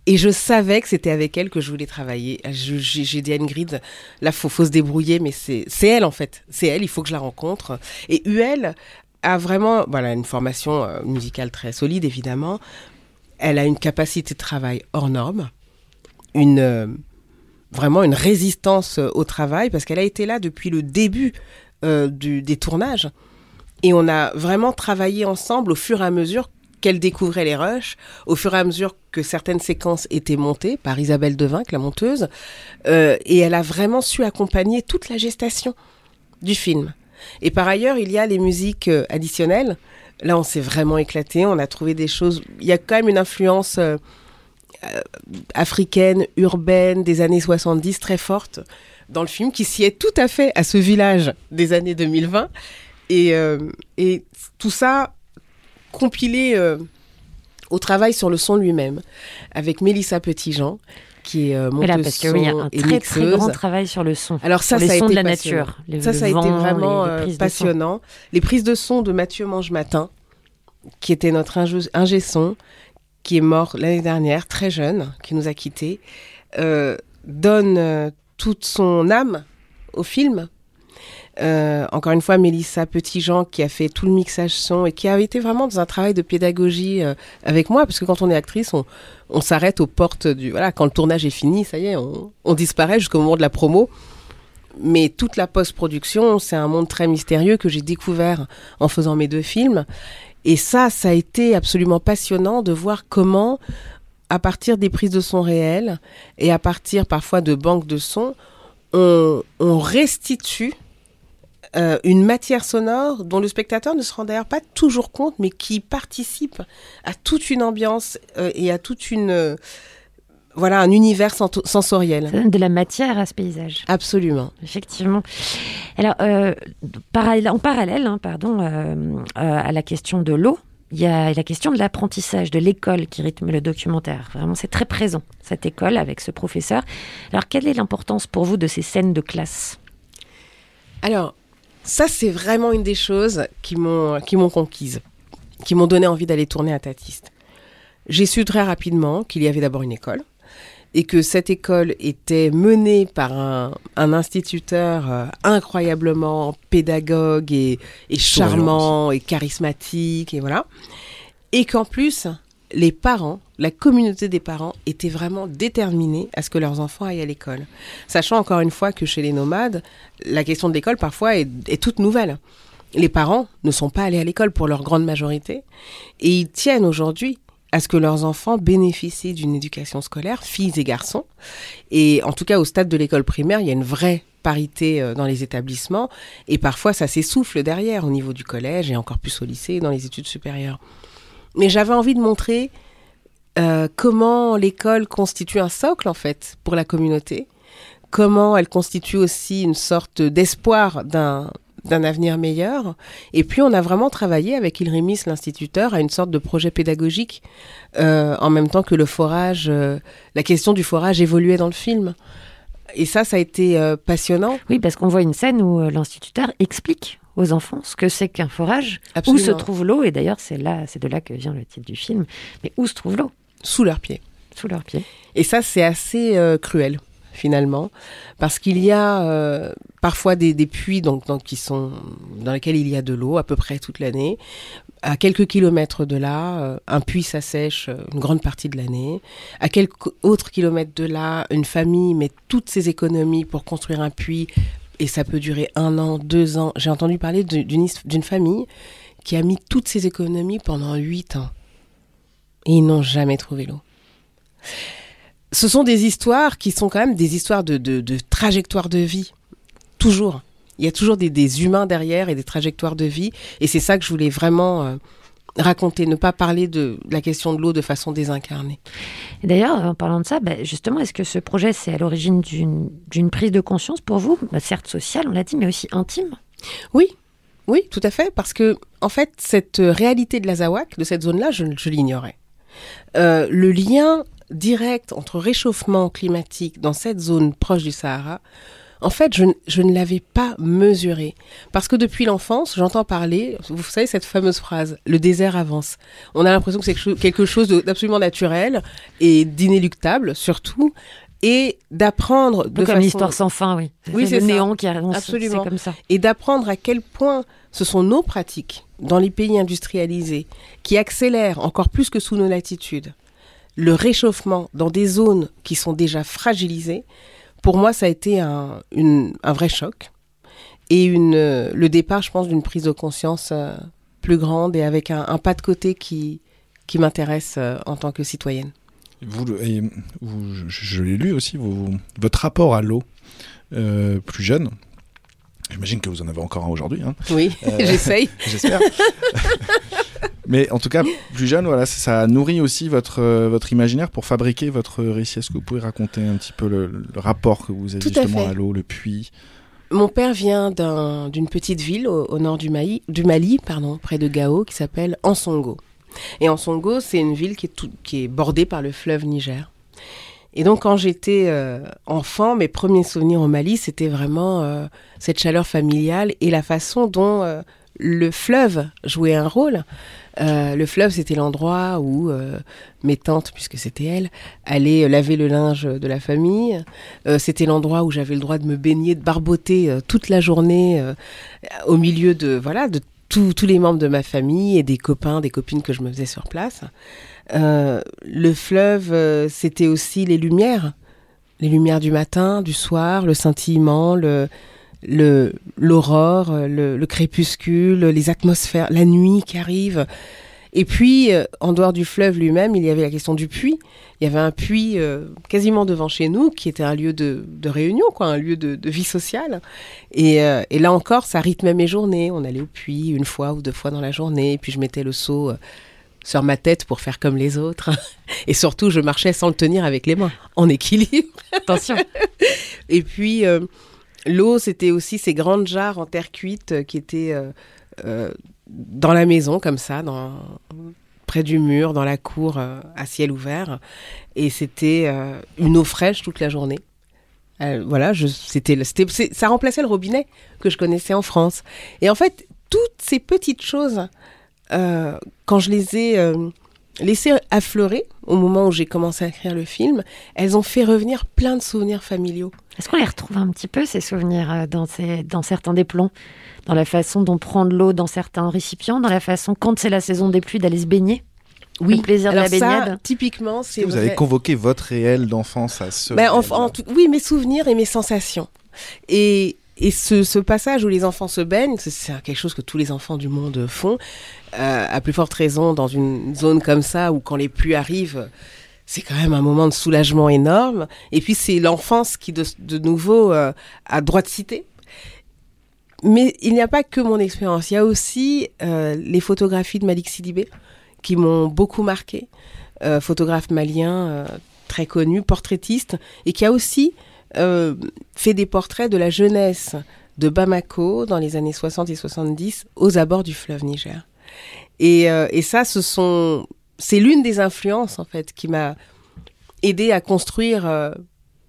Et je savais que c'était avec elle que je voulais travailler. J'ai dit à Ingrid, là, faut, faut se débrouiller, mais c'est elle en fait. C'est elle, il faut que je la rencontre. Et UL a vraiment, voilà, une formation euh, musicale très solide, évidemment. Elle a une capacité de travail hors norme, une euh, vraiment une résistance euh, au travail, parce qu'elle a été là depuis le début des tournages. Et on a vraiment travaillé ensemble au fur et à mesure qu'elle découvrait les rushs, au fur et à mesure que certaines séquences étaient montées par Isabelle Devinck, la monteuse, euh, et elle a vraiment su accompagner toute la gestation du film. Et par ailleurs, il y a les musiques euh, additionnelles. Là, on s'est vraiment éclaté, on a trouvé des choses. Il y a quand même une influence euh, euh, africaine, urbaine, des années 70 très forte dans le film, qui sied tout à fait à ce village des années 2020. Et, euh, et tout ça compilé euh, au travail sur le son lui-même, avec Mélissa Petitjean, qui est euh, monteuse Voilà, parce que oui, il y a un et très très grand travail sur le son. Alors ça, sur les ça a sons été de la nature. Ça, le ça a été vraiment les- les prises de son. passionnant. Les prises de son de Mathieu Mange Matin, qui était notre ingé, ingé son, qui est mort l'année dernière, très jeune, qui nous a quittés, euh, donne toute son âme au film. Euh, encore une fois, Mélissa Petitjean qui a fait tout le mixage son et qui a été vraiment dans un travail de pédagogie euh, avec moi, parce que quand on est actrice, on, on s'arrête aux portes du... Voilà, quand le tournage est fini, ça y est, on, on disparaît jusqu'au moment de la promo. Mais toute la post-production, c'est un monde très mystérieux que j'ai découvert en faisant mes deux films. Et ça, ça a été absolument passionnant de voir comment, à partir des prises de son réelles et à partir parfois de banques de sons, on, on restitue euh, une matière sonore dont le spectateur ne se rend d'ailleurs pas toujours compte, mais qui participe à toute une ambiance euh, et à toute une... euh, voilà, un univers sensoriel. Ça donne de la matière à ce paysage. Absolument. Effectivement. Alors, euh, pareil- en parallèle, hein, pardon, euh, euh, à la question de l'eau, il y a la question de l'apprentissage, de l'école qui rythme le documentaire. Vraiment, c'est très présent, cette école avec ce professeur. Alors, quelle est l'importance pour vous de ces scènes de classe? Alors, ça, c'est vraiment une des choses qui m'ont qui m'ont conquise, qui m'ont donné envie d'aller tourner à Tatiste. J'ai su très rapidement qu'il y avait d'abord une école et que cette école était menée par un, un instituteur euh, incroyablement pédagogue et, et charmant et charismatique et voilà. Et qu'en plus, les parents, la communauté des parents étaient vraiment déterminés à ce que leurs enfants aillent à l'école. Sachant encore une fois que chez les nomades, la question de l'école parfois est, est toute nouvelle. Les parents ne sont pas allés à l'école pour leur grande majorité et ils tiennent aujourd'hui à ce que leurs enfants bénéficient d'une éducation scolaire, filles et garçons. Et en tout cas, au stade de l'école primaire, il y a une vraie parité euh, dans les établissements et parfois ça s'essouffle derrière au niveau du collège et encore plus au lycée et dans les études supérieures. Mais j'avais envie de montrer euh, comment l'école constitue un socle en fait pour la communauté, comment elle constitue aussi une sorte d'espoir d'un d'un avenir meilleur. Et puis on a vraiment travaillé avec Ilrimis, l'instituteur, à une sorte de projet pédagogique, euh, en même temps que le forage, euh, la question du forage évoluait dans le film. Et ça, ça a été passionnant. Oui, parce qu'on voit une scène où l'instituteur explique aux enfants ce que c'est qu'un forage, Absolument. où se trouve l'eau, et d'ailleurs c'est là, c'est de là que vient le titre du film. Mais où se trouve l'eau? Sous leurs pieds. Sous leurs pieds. Et ça, c'est assez euh, cruel finalement, parce qu'il y a euh, parfois des, des puits donc, donc, qui sont dans lesquels il y a de l'eau à peu près toute l'année. À quelques kilomètres de là, euh, un puits s'assèche une grande partie de l'année. À quelques autres kilomètres de là, une famille met toutes ses économies pour construire un puits et ça peut durer un an, deux ans. J'ai entendu parler d'une famille qui a mis toutes ses économies pendant huit ans et ils n'ont jamais trouvé l'eau ce sont des histoires qui sont quand même des histoires de, de, de trajectoire de vie. Toujours. Il y a toujours des, des humains derrière et des trajectoires de vie. Et c'est ça que je voulais vraiment euh, raconter, ne pas parler de la question de l'eau de façon désincarnée. D'ailleurs, en parlant de ça, bah, justement, est-ce que ce projet, c'est à l'origine d'une prise de conscience pour vous? Bah, Certes sociale, on l'a dit, mais aussi intime Oui, oui, tout à fait, parce que en fait, cette réalité de l'Azawak, de cette zone-là, je, je l'ignorais. Euh, le lien direct entre réchauffement climatique dans cette zone proche du Sahara, en fait, je, ne l'avais pas mesuré. Parce que depuis l'enfance, j'entends parler, vous savez, cette fameuse phrase, le désert avance. On a l'impression que c'est quelque chose- d'absolument naturel et d'inéluctable, surtout, et d'apprendre de comme façon- l'histoire sans fin, oui. Oui, c'est le ça. néant qui annonce. Absolument. Comme ça. et d'apprendre à quel point ce sont nos pratiques dans les pays industrialisés qui accélèrent encore plus que sous nos latitudes le réchauffement dans des zones qui sont déjà fragilisées. Pour moi, ça a été un, une- un vrai choc et une, euh, le départ, je pense, d'une prise de conscience euh, plus grande et avec un, un pas de côté qui, qui m'intéresse euh, en tant que citoyenne. Vous, le- et vous- je, je l'ai lu aussi, vous- votre rapport à l'eau plus jeune. J'imagine que vous en avez encore un aujourd'hui. hein. Oui, j'essaye. J'espère. Mais en tout cas, plus jeune, voilà, ça a nourri aussi votre, euh, votre imaginaire pour fabriquer votre récit. Est-ce que vous pouvez raconter un petit peu le, le rapport que vous avez Tout justement à l'eau, le puits? Mon père vient d'un- d'une petite ville au, au nord du Mali, du Mali pardon, près de Gao, qui s'appelle Ansongo. Et Ansongo, c'est une ville qui est, tout- qui est bordée par le fleuve Niger. Et donc, quand j'étais euh, enfant, mes premiers souvenirs au Mali, c'était vraiment euh, cette chaleur familiale et la façon dont euh, le fleuve jouait un rôle. Euh, le fleuve, c'était l'endroit où euh, mes tantes, puisque c'était elles, allaient laver le linge de la famille. Euh, c'était l'endroit où j'avais le droit de me baigner, de barboter euh, toute la journée euh, au milieu de voilà de tous les membres de ma famille et des copains, des copines que je me faisais sur place. Euh, le fleuve, euh, c'était aussi les lumières, les lumières du matin, du soir, le scintillement, le le l'aurore, le, le crépuscule, les atmosphères, la nuit qui arrive. Et puis, euh, en dehors du fleuve lui-même, il y avait la question du puits. Il y avait un puits euh, quasiment devant chez nous, qui était un lieu de, de réunion, quoi, un lieu de, de vie sociale. Et, euh, et là encore, ça rythmait mes journées. On allait au puits une fois ou deux fois dans la journée, et puis je mettais le seau sur ma tête pour faire comme les autres. Et surtout, je marchais sans le tenir avec les mains, en équilibre. Attention. Et puis, l'eau, c'était aussi ces grandes jarres en terre cuite euh, qui étaient euh, euh, dans la maison, comme ça, près du mur, dans la cour, à ciel ouvert. Et c'était une eau fraîche toute la journée. Voilà, je, c'était, ça remplaçait le robinet que je connaissais en France. Et en fait, toutes ces petites choses, quand je les ai laissées affleurer au moment où j'ai commencé à écrire le film, elles ont fait revenir plein de souvenirs familiaux. Est-ce qu'on les retrouve un petit peu, ces souvenirs, euh, dans, ces, dans certains des plans? Dans la façon dont prendre l'eau dans certains récipients Dans la façon, quand c'est la saison des pluies, d'aller se baigner? Le plaisir Alors de la ça, baignade? typiquement, c'est Vous avez convoqué votre réel d'enfance à ce. Ben, en- réel-là? en tout- oui, mes souvenirs et mes sensations. Et, et ce, ce passage où les enfants se baignent, c'est- quelque chose que tous les enfants du monde font, euh, à plus forte raison dans une zone comme ça où quand les pluies arrivent, c'est quand même un moment de soulagement énorme. Et puis c'est l'enfance qui de, de nouveau euh, a droit de citer. Mais il n'y a pas que mon expérience, il y a aussi euh, les photographies de Malik Sidibé qui m'ont beaucoup marqué. Euh, photographe malien euh, très connu, portraitiste, et qui a aussi euh, fait des portraits de la jeunesse de Bamako dans les années 60 et 70 aux abords du fleuve Niger. Et, euh, et ça, ce sont, c'est l'une des influences en fait qui m'a aidé à construire euh,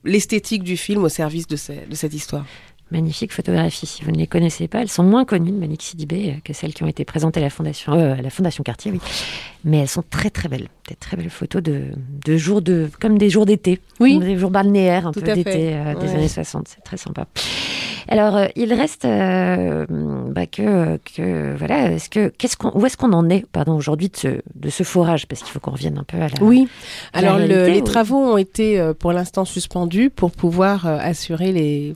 l'esthétique du film au service de, ce- de cette histoire. Magnifiques photographies. Si vous ne les connaissez pas, elles sont moins connues de Malik Sidibé euh, que celles qui ont été présentées à la Fondation, euh, à la Fondation Cartier, oui. Mais elles sont très très belles. Des très belles photos de, de jours de, comme des jours d'été. Oui. Des jours balnéaires, un Tout peu d'été euh, des années 60. C'est très sympa. Alors, euh, il reste euh, bah, que, que voilà. Est-ce que qu'est-ce qu'on, où est-ce qu'on en est, pardon, aujourd'hui de ce, de ce forage, parce qu'il faut qu'on revienne un peu à la. Oui. Alors réalité, les ou- travaux ont été pour l'instant suspendus pour pouvoir assurer les,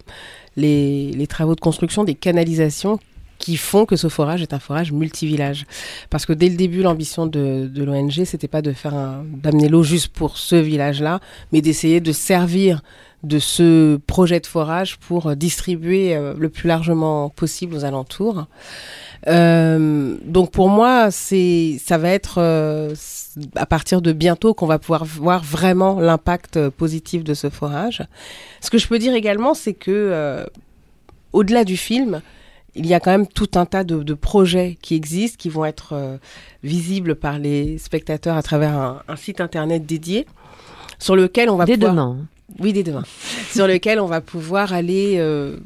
les, les travaux de construction des canalisations qui font que ce forage est un forage multivillage. Parce que dès le début, l'ambition de, de l'ONG, c'était pas de faire d'amener l'eau juste pour ce village-là, mais d'essayer de servir de ce projet de forage pour euh, distribuer euh, le plus largement possible aux alentours. Euh, donc pour moi, c'est ça va être euh, à partir de bientôt qu'on va pouvoir voir vraiment l'impact positif de ce forage. Ce que je peux dire également, c'est que euh, au-delà du film, il y a quand même tout un tas de, de projets qui existent, qui vont être visibles par les spectateurs à travers un, un site internet dédié, sur lequel on va Dès pouvoir... demain. Oui, dès demain. sur lequel on va pouvoir aller euh,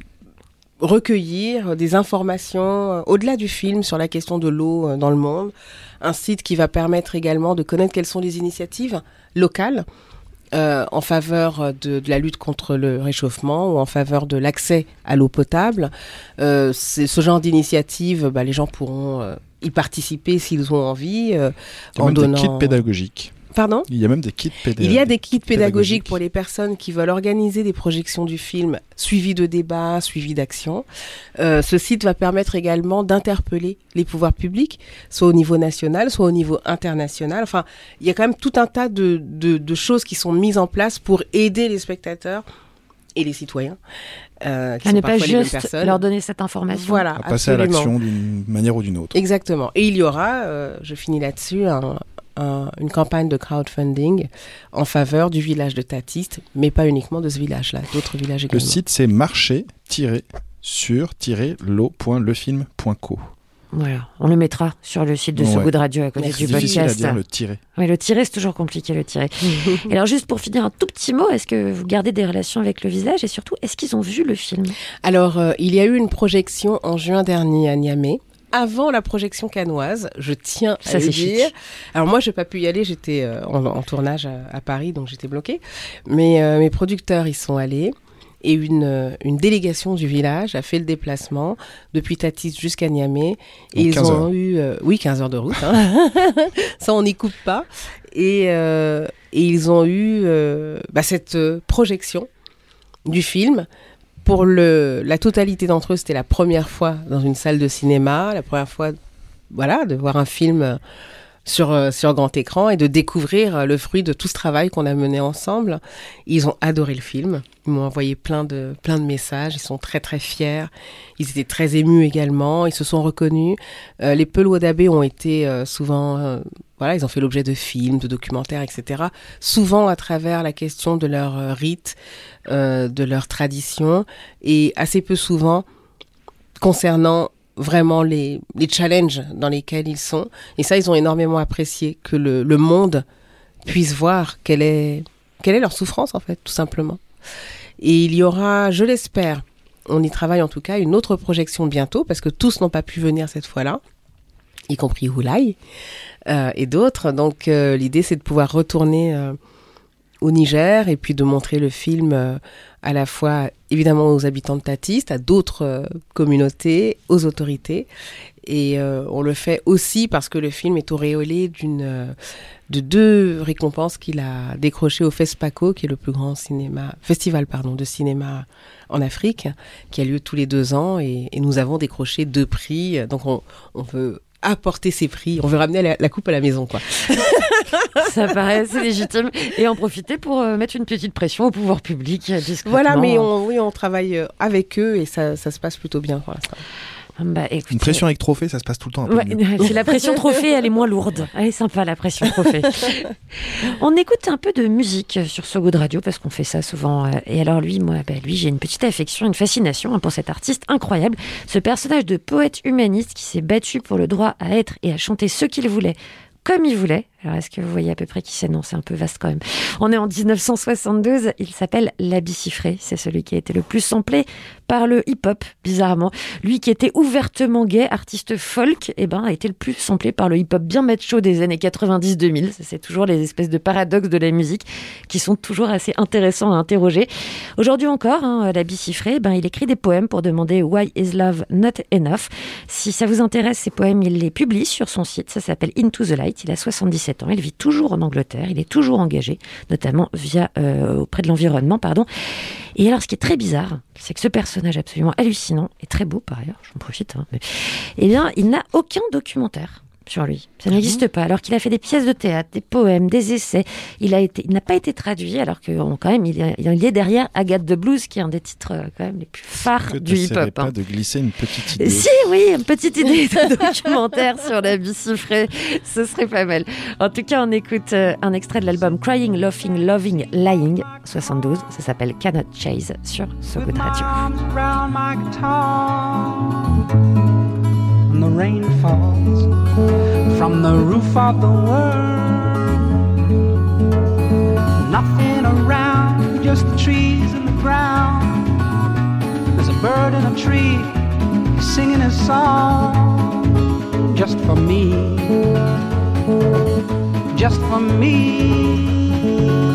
recueillir des informations euh, au-delà du film sur la question de l'eau euh, dans le monde. Un site qui va permettre également de connaître quelles sont les initiatives locales en faveur de, de la lutte contre le réchauffement ou en faveur de l'accès à l'eau potable. Ce genre d'initiative, bah, les gens pourront y participer s'ils ont envie. en même des donnant... kits pédagogiques. Pardon Il y a même des kits pédagogiques. il y a des kits pédagogiques pédagogiques. pour les personnes qui veulent organiser des projections du film, suivies de débats, suivies d'actions. Euh, ce site va permettre également d'interpeller les pouvoirs publics, soit au niveau national, soit au niveau international. Enfin, il y a quand même tout un tas de, de, de choses qui sont mises en place pour aider les spectateurs et les citoyens. Euh, qui À sont ne pas juste leur donner cette information. Voilà, À passer à absolument. l'action d'une manière ou d'une autre. Exactement. Et il y aura, euh, je finis là-dessus, un- un- une campagne de crowdfunding en faveur du village de Tatiste, mais pas uniquement de ce village-là, d'autres villages Le également. site, c'est marché-sur-l'eau.lefilm.co. Voilà, on le mettra sur le site de Ouais. So Good Radio à côté du Difficile à podcast. dire le tirer. Oui, le tirer, c'est toujours compliqué, le tirer. Et alors, juste pour finir, un tout petit mot, est-ce que vous gardez des relations avec le visage et surtout, est-ce qu'ils ont vu le film? Alors, euh, il y a eu une projection en juin dernier à Niamey, avant la projection canoise, je tiens Ça, à le chic. dire. Alors moi, j'ai pas pu y aller, j'étais euh, en, en tournage à, à Paris, donc j'étais bloquée. Mais euh, mes producteurs y sont allés. Et une, euh, une délégation du village a fait le déplacement depuis Tatis jusqu'à Niamey. Et Donc ils 15 ont heures. eu, euh, oui, 15 heures de route. hein. Ça, on n'y coupe pas. Et, et ils ont eu bah, cette projection du film. Pour le, la totalité d'entre eux, c'était la première fois dans une salle de cinéma, la première fois, voilà, de voir un film euh, sur, euh, sur grand écran et de découvrir euh, le fruit de tout ce travail qu'on a mené ensemble. Ils ont adoré le film. Ils m'ont envoyé plein de, plein de messages. Ils sont très, très fiers. Ils étaient très émus également. Ils se sont reconnus. Euh, les Peul Wadabé ont été euh, souvent, euh, voilà, ils ont fait l'objet de films, de documentaires, etc. Souvent à travers la question de leur euh, rite, de leur tradition, et assez peu souvent concernant vraiment les, les challenges dans lesquels ils sont. Et ça, ils ont énormément apprécié que le, le monde puisse voir quelle est, quelle est leur souffrance, en fait, tout simplement. Et il y aura, je l'espère, on y travaille en tout cas, une autre projection bientôt, parce que tous n'ont pas pu venir cette fois-là, y compris Oulai euh, et d'autres. Donc euh, l'idée, c'est de pouvoir retourner euh, au Niger et puis de montrer le film euh, à la fois évidemment aux habitants de Tatiste, à d'autres euh, communautés, aux autorités. Et euh, on le fait aussi parce que le film est auréolé d'une euh, de deux récompenses qu'il a décrochées au FESPACO, qui est le plus grand cinéma festival pardon de cinéma en Afrique, qui a lieu tous les deux ans, et, nous avons décroché deux prix. Donc on, on veut apporter ces prix, on veut ramener la, la coupe à la maison, quoi. Ça paraît assez légitime. Et en profiter pour euh, mettre une petite pression au pouvoir public. euh. Voilà, mais on, oui, on travaille euh, avec eux et ça, ça se passe plutôt bien. Bah, écoutez, Une pression avec trophée, ça se passe tout le temps un peu Ouais, mieux. c'est la pression trophée, elle est moins lourde. Elle est sympa, la pression trophée. on écoute un peu de musique sur So Good Radio parce qu'on fait ça souvent. euh, Et alors lui, moi, bah, lui, j'ai une petite affection, une fascination hein, pour cet artiste incroyable. Ce personnage de poète humaniste qui s'est battu pour le droit à être et à chanter ce qu'il voulait. Comme il voulait. Alors, est-ce que vous voyez à peu près qui c'est Non, c'est un peu vaste quand même. On est en 1972. Il s'appelle L'Habit Cifré. C'est celui qui a été le plus samplé par le hip-hop, bizarrement. Lui qui était ouvertement gay, artiste folk, eh ben, a été le plus samplé par le hip-hop bien macho des années 90-2000. Ça, C'est toujours les espèces de paradoxes de la musique qui sont toujours assez intéressants à interroger. Aujourd'hui encore, hein, L'Habit Cifré, ben, il écrit des poèmes pour demander Why is love not enough? Si ça vous intéresse, ces poèmes, il les publie sur son site. Ça s'appelle Into the Light. Il a 77 ans. Il vit toujours en Angleterre. Il est toujours engagé, notamment via euh, auprès de l'environnement, pardon. Et alors, ce qui est très bizarre, c'est que ce personnage absolument hallucinant et très beau par ailleurs, j'en profite. Hein, eh bien, il n'a aucun documentaire sur lui. Ça n'existe pas. Alors qu'il a fait des pièces de théâtre, des poèmes, des essais. Il a été, il n'a pas été traduit. Alors que on- quand même, il est, il est derrière Agathe de Blues, qui est un des titres euh, quand même les plus phares Que du hip-hop. pas hein. de glisser une petite idée. Si, oui, une petite idée de documentaire sur la bicifrée, ce serait pas mal. En tout cas, on écoute euh, un extrait de l'album Crying, Laughing, Loving, Lying, 72. Ça s'appelle Cannot Chase sur So Good Radio. Rain falls from the roof of the world. Nothing around just the trees and the ground. There's a bird in a tree singing his song just for me just for me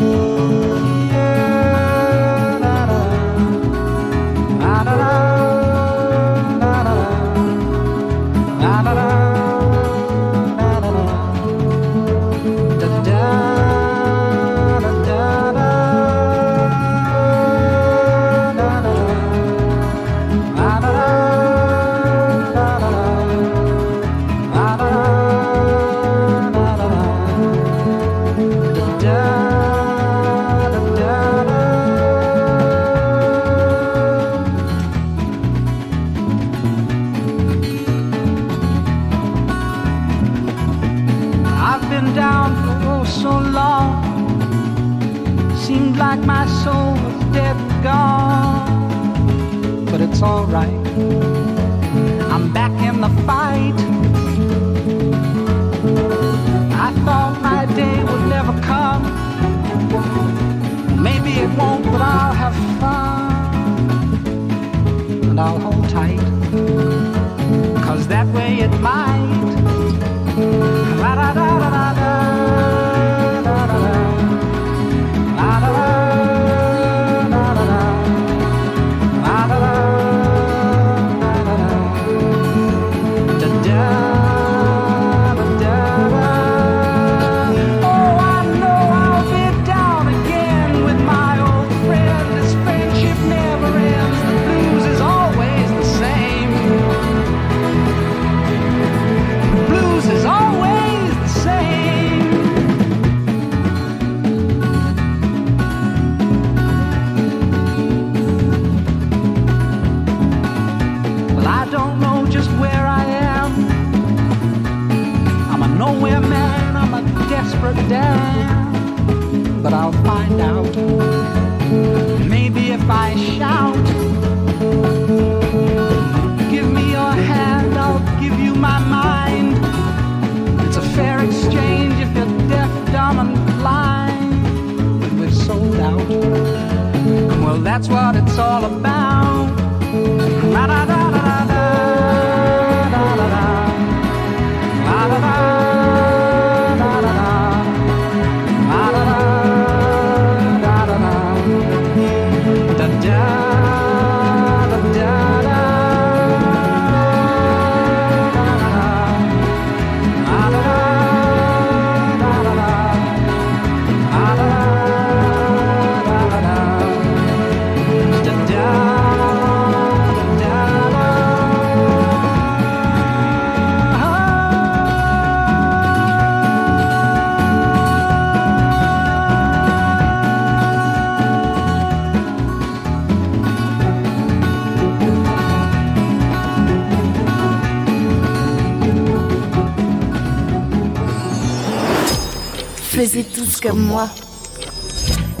comme moi.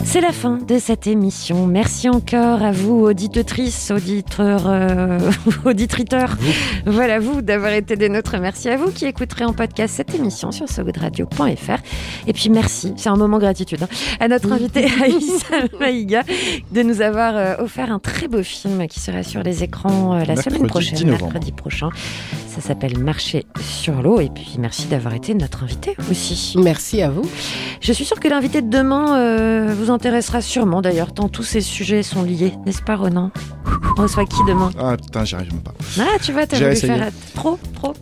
C'est la fin de cette émission. Merci encore à vous, auditotrices, auditeurs, euh, auditriteurs. Voilà, vous d'avoir été des nôtres. Merci à vous qui écouterez en podcast cette émission sur sogoodradio.fr. Et puis merci, c'est un moment gratitude, hein, à notre invité Aïssa Maïga de nous avoir euh, offert un très beau film qui sera sur les écrans euh, la Mercredi semaine prochaine, 10 novembre. mercredi prochain. Ça s'appelle Marcher sur l'eau. Et puis merci d'avoir été notre invité aussi. Merci à vous. Je suis sûre que l'invité de demain euh, vous intéressera sûrement d'ailleurs, tant tous ces sujets sont liés, n'est-ce pas Ronan? On reçoit qui demain? Ah putain, j'y arrive même pas. Ah, tu vois, t'as Trop, trop.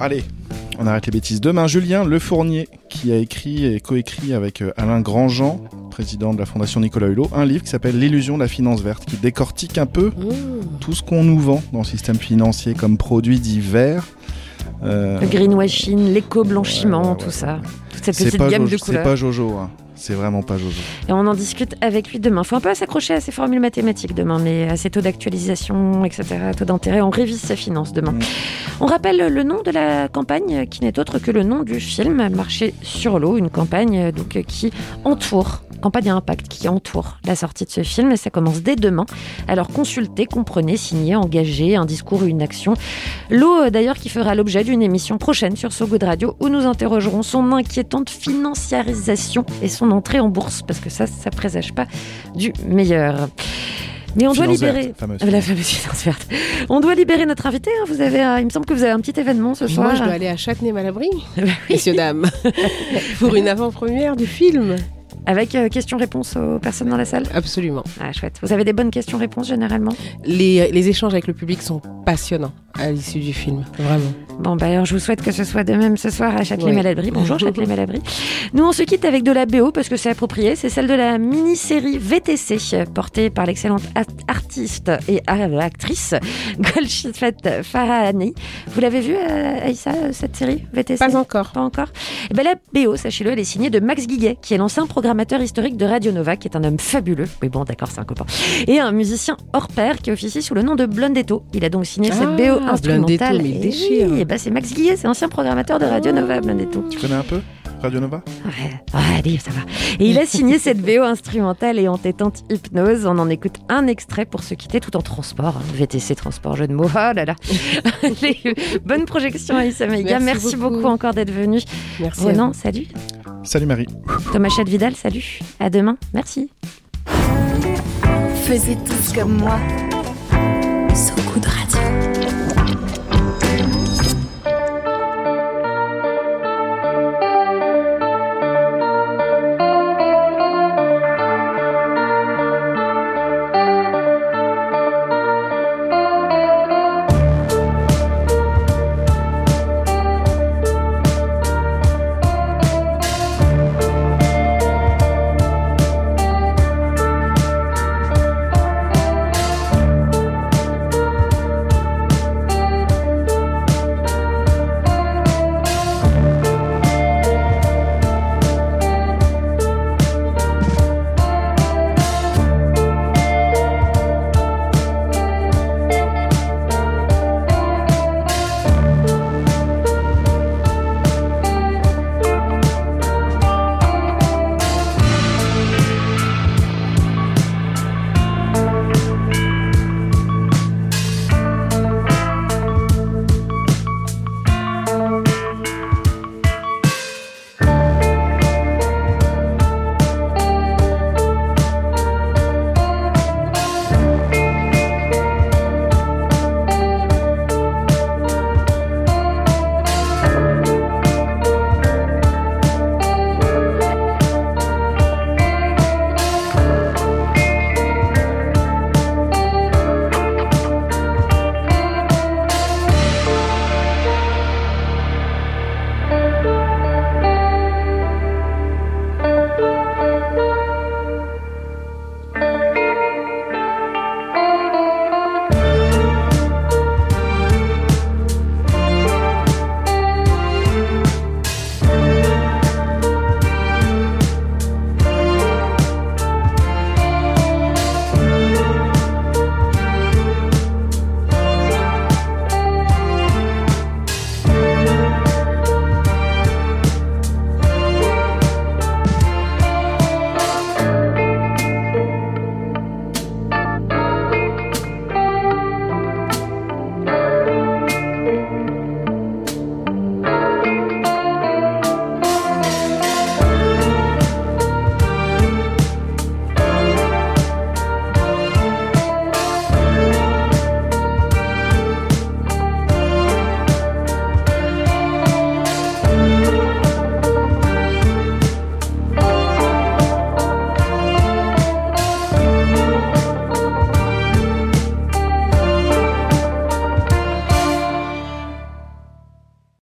Allez, on arrête les bêtises. Demain, Julien Le Fournier, qui a écrit et coécrit avec euh, Alain Grandjean, président de la Fondation Nicolas Hulot, un livre qui s'appelle L'illusion de la finance verte, qui décortique un peu tout ce qu'on nous vend dans le système financier comme produits divers. Euh, Le greenwashing, l'éco-blanchiment, tout ça. Toute cette c'est petite pas, gamme de c'est couleurs. pas Jojo, hein. C'est vraiment pas Jojo. Et on en discute avec lui demain. Faut un peu s'accrocher à ses formules mathématiques demain, mais à ses taux d'actualisation, etc., taux d'intérêt. On révise sa finance demain. Mm. On rappelle le nom de la campagne qui n'est autre que le nom du film Marché sur l'eau, une campagne euh, donc euh, qui entoure campagne à impact qui entoure la sortie de ce film et ça commence dès demain. Alors consultez, comprenez, signez, engagez un discours ou une action. L'eau d'ailleurs qui fera l'objet d'une émission prochaine sur So Good Radio où nous interrogerons son inquiétante financiarisation et son entrée en bourse parce que ça, ça présage pas du meilleur. Mais on doit libérer verte, fameuse la fameuse finance verte. On doit libérer notre invité. hein. Vous avez, euh, il me semble que vous avez un petit événement ce soir. Moi, je dois aller à Châtenay-Malabry, messieurs, dames, pour une avant-première du film. Avec euh, questions-réponses aux personnes dans la salle. Absolument. Ah chouette. Vous avez des bonnes questions-réponses généralement? Les, les échanges avec le public sont passionnants à l'issue du film, vraiment. Bon, bah alors je vous souhaite que ce soit de même ce soir à Châtelet-Malabry. Bonjour Châtelet-Malabry. Nous, on se quitte avec de la BO parce que c'est approprié. C'est celle de la mini-série VTC portée par l'excellente artiste et actrice Golshifet Farahani. Vous l'avez vue, euh, Aïssa, cette série VTC Pas encore. Pas encore? Eh ben, La BO, sachez-le, elle est signée de Max Guiguet, qui est l'ancien programmateur historique de Radio Nova, qui est un homme fabuleux. Oui, bon, d'accord, c'est un copain. Et un musicien hors pair qui officie sous le nom de Blondetto. Il a donc signé cette Ah, instrumentale. Blondetto, mais déchire. oui, eh ben, c'est Max Guillet, c'est ancien programmateur de Radio Nova, Blondetto. Tu connais un peu Radio Nova? Ouais, ouais, allez, ça va. Et il a signé cette BO instrumentale et entêtante hypnose. On en écoute un extrait pour se quitter tout en transport. hein. VTC transport, jeu de mots. Oh là là. Allez, bonne projection, Aïssa Maïga. Merci, Merci beaucoup. beaucoup. encore d'être venu. Merci. Ronan, salut. Salut Marie. Thomas Chad-Vidal, salut. À demain. Merci. Faisiez tous comme moi. So Good Radio.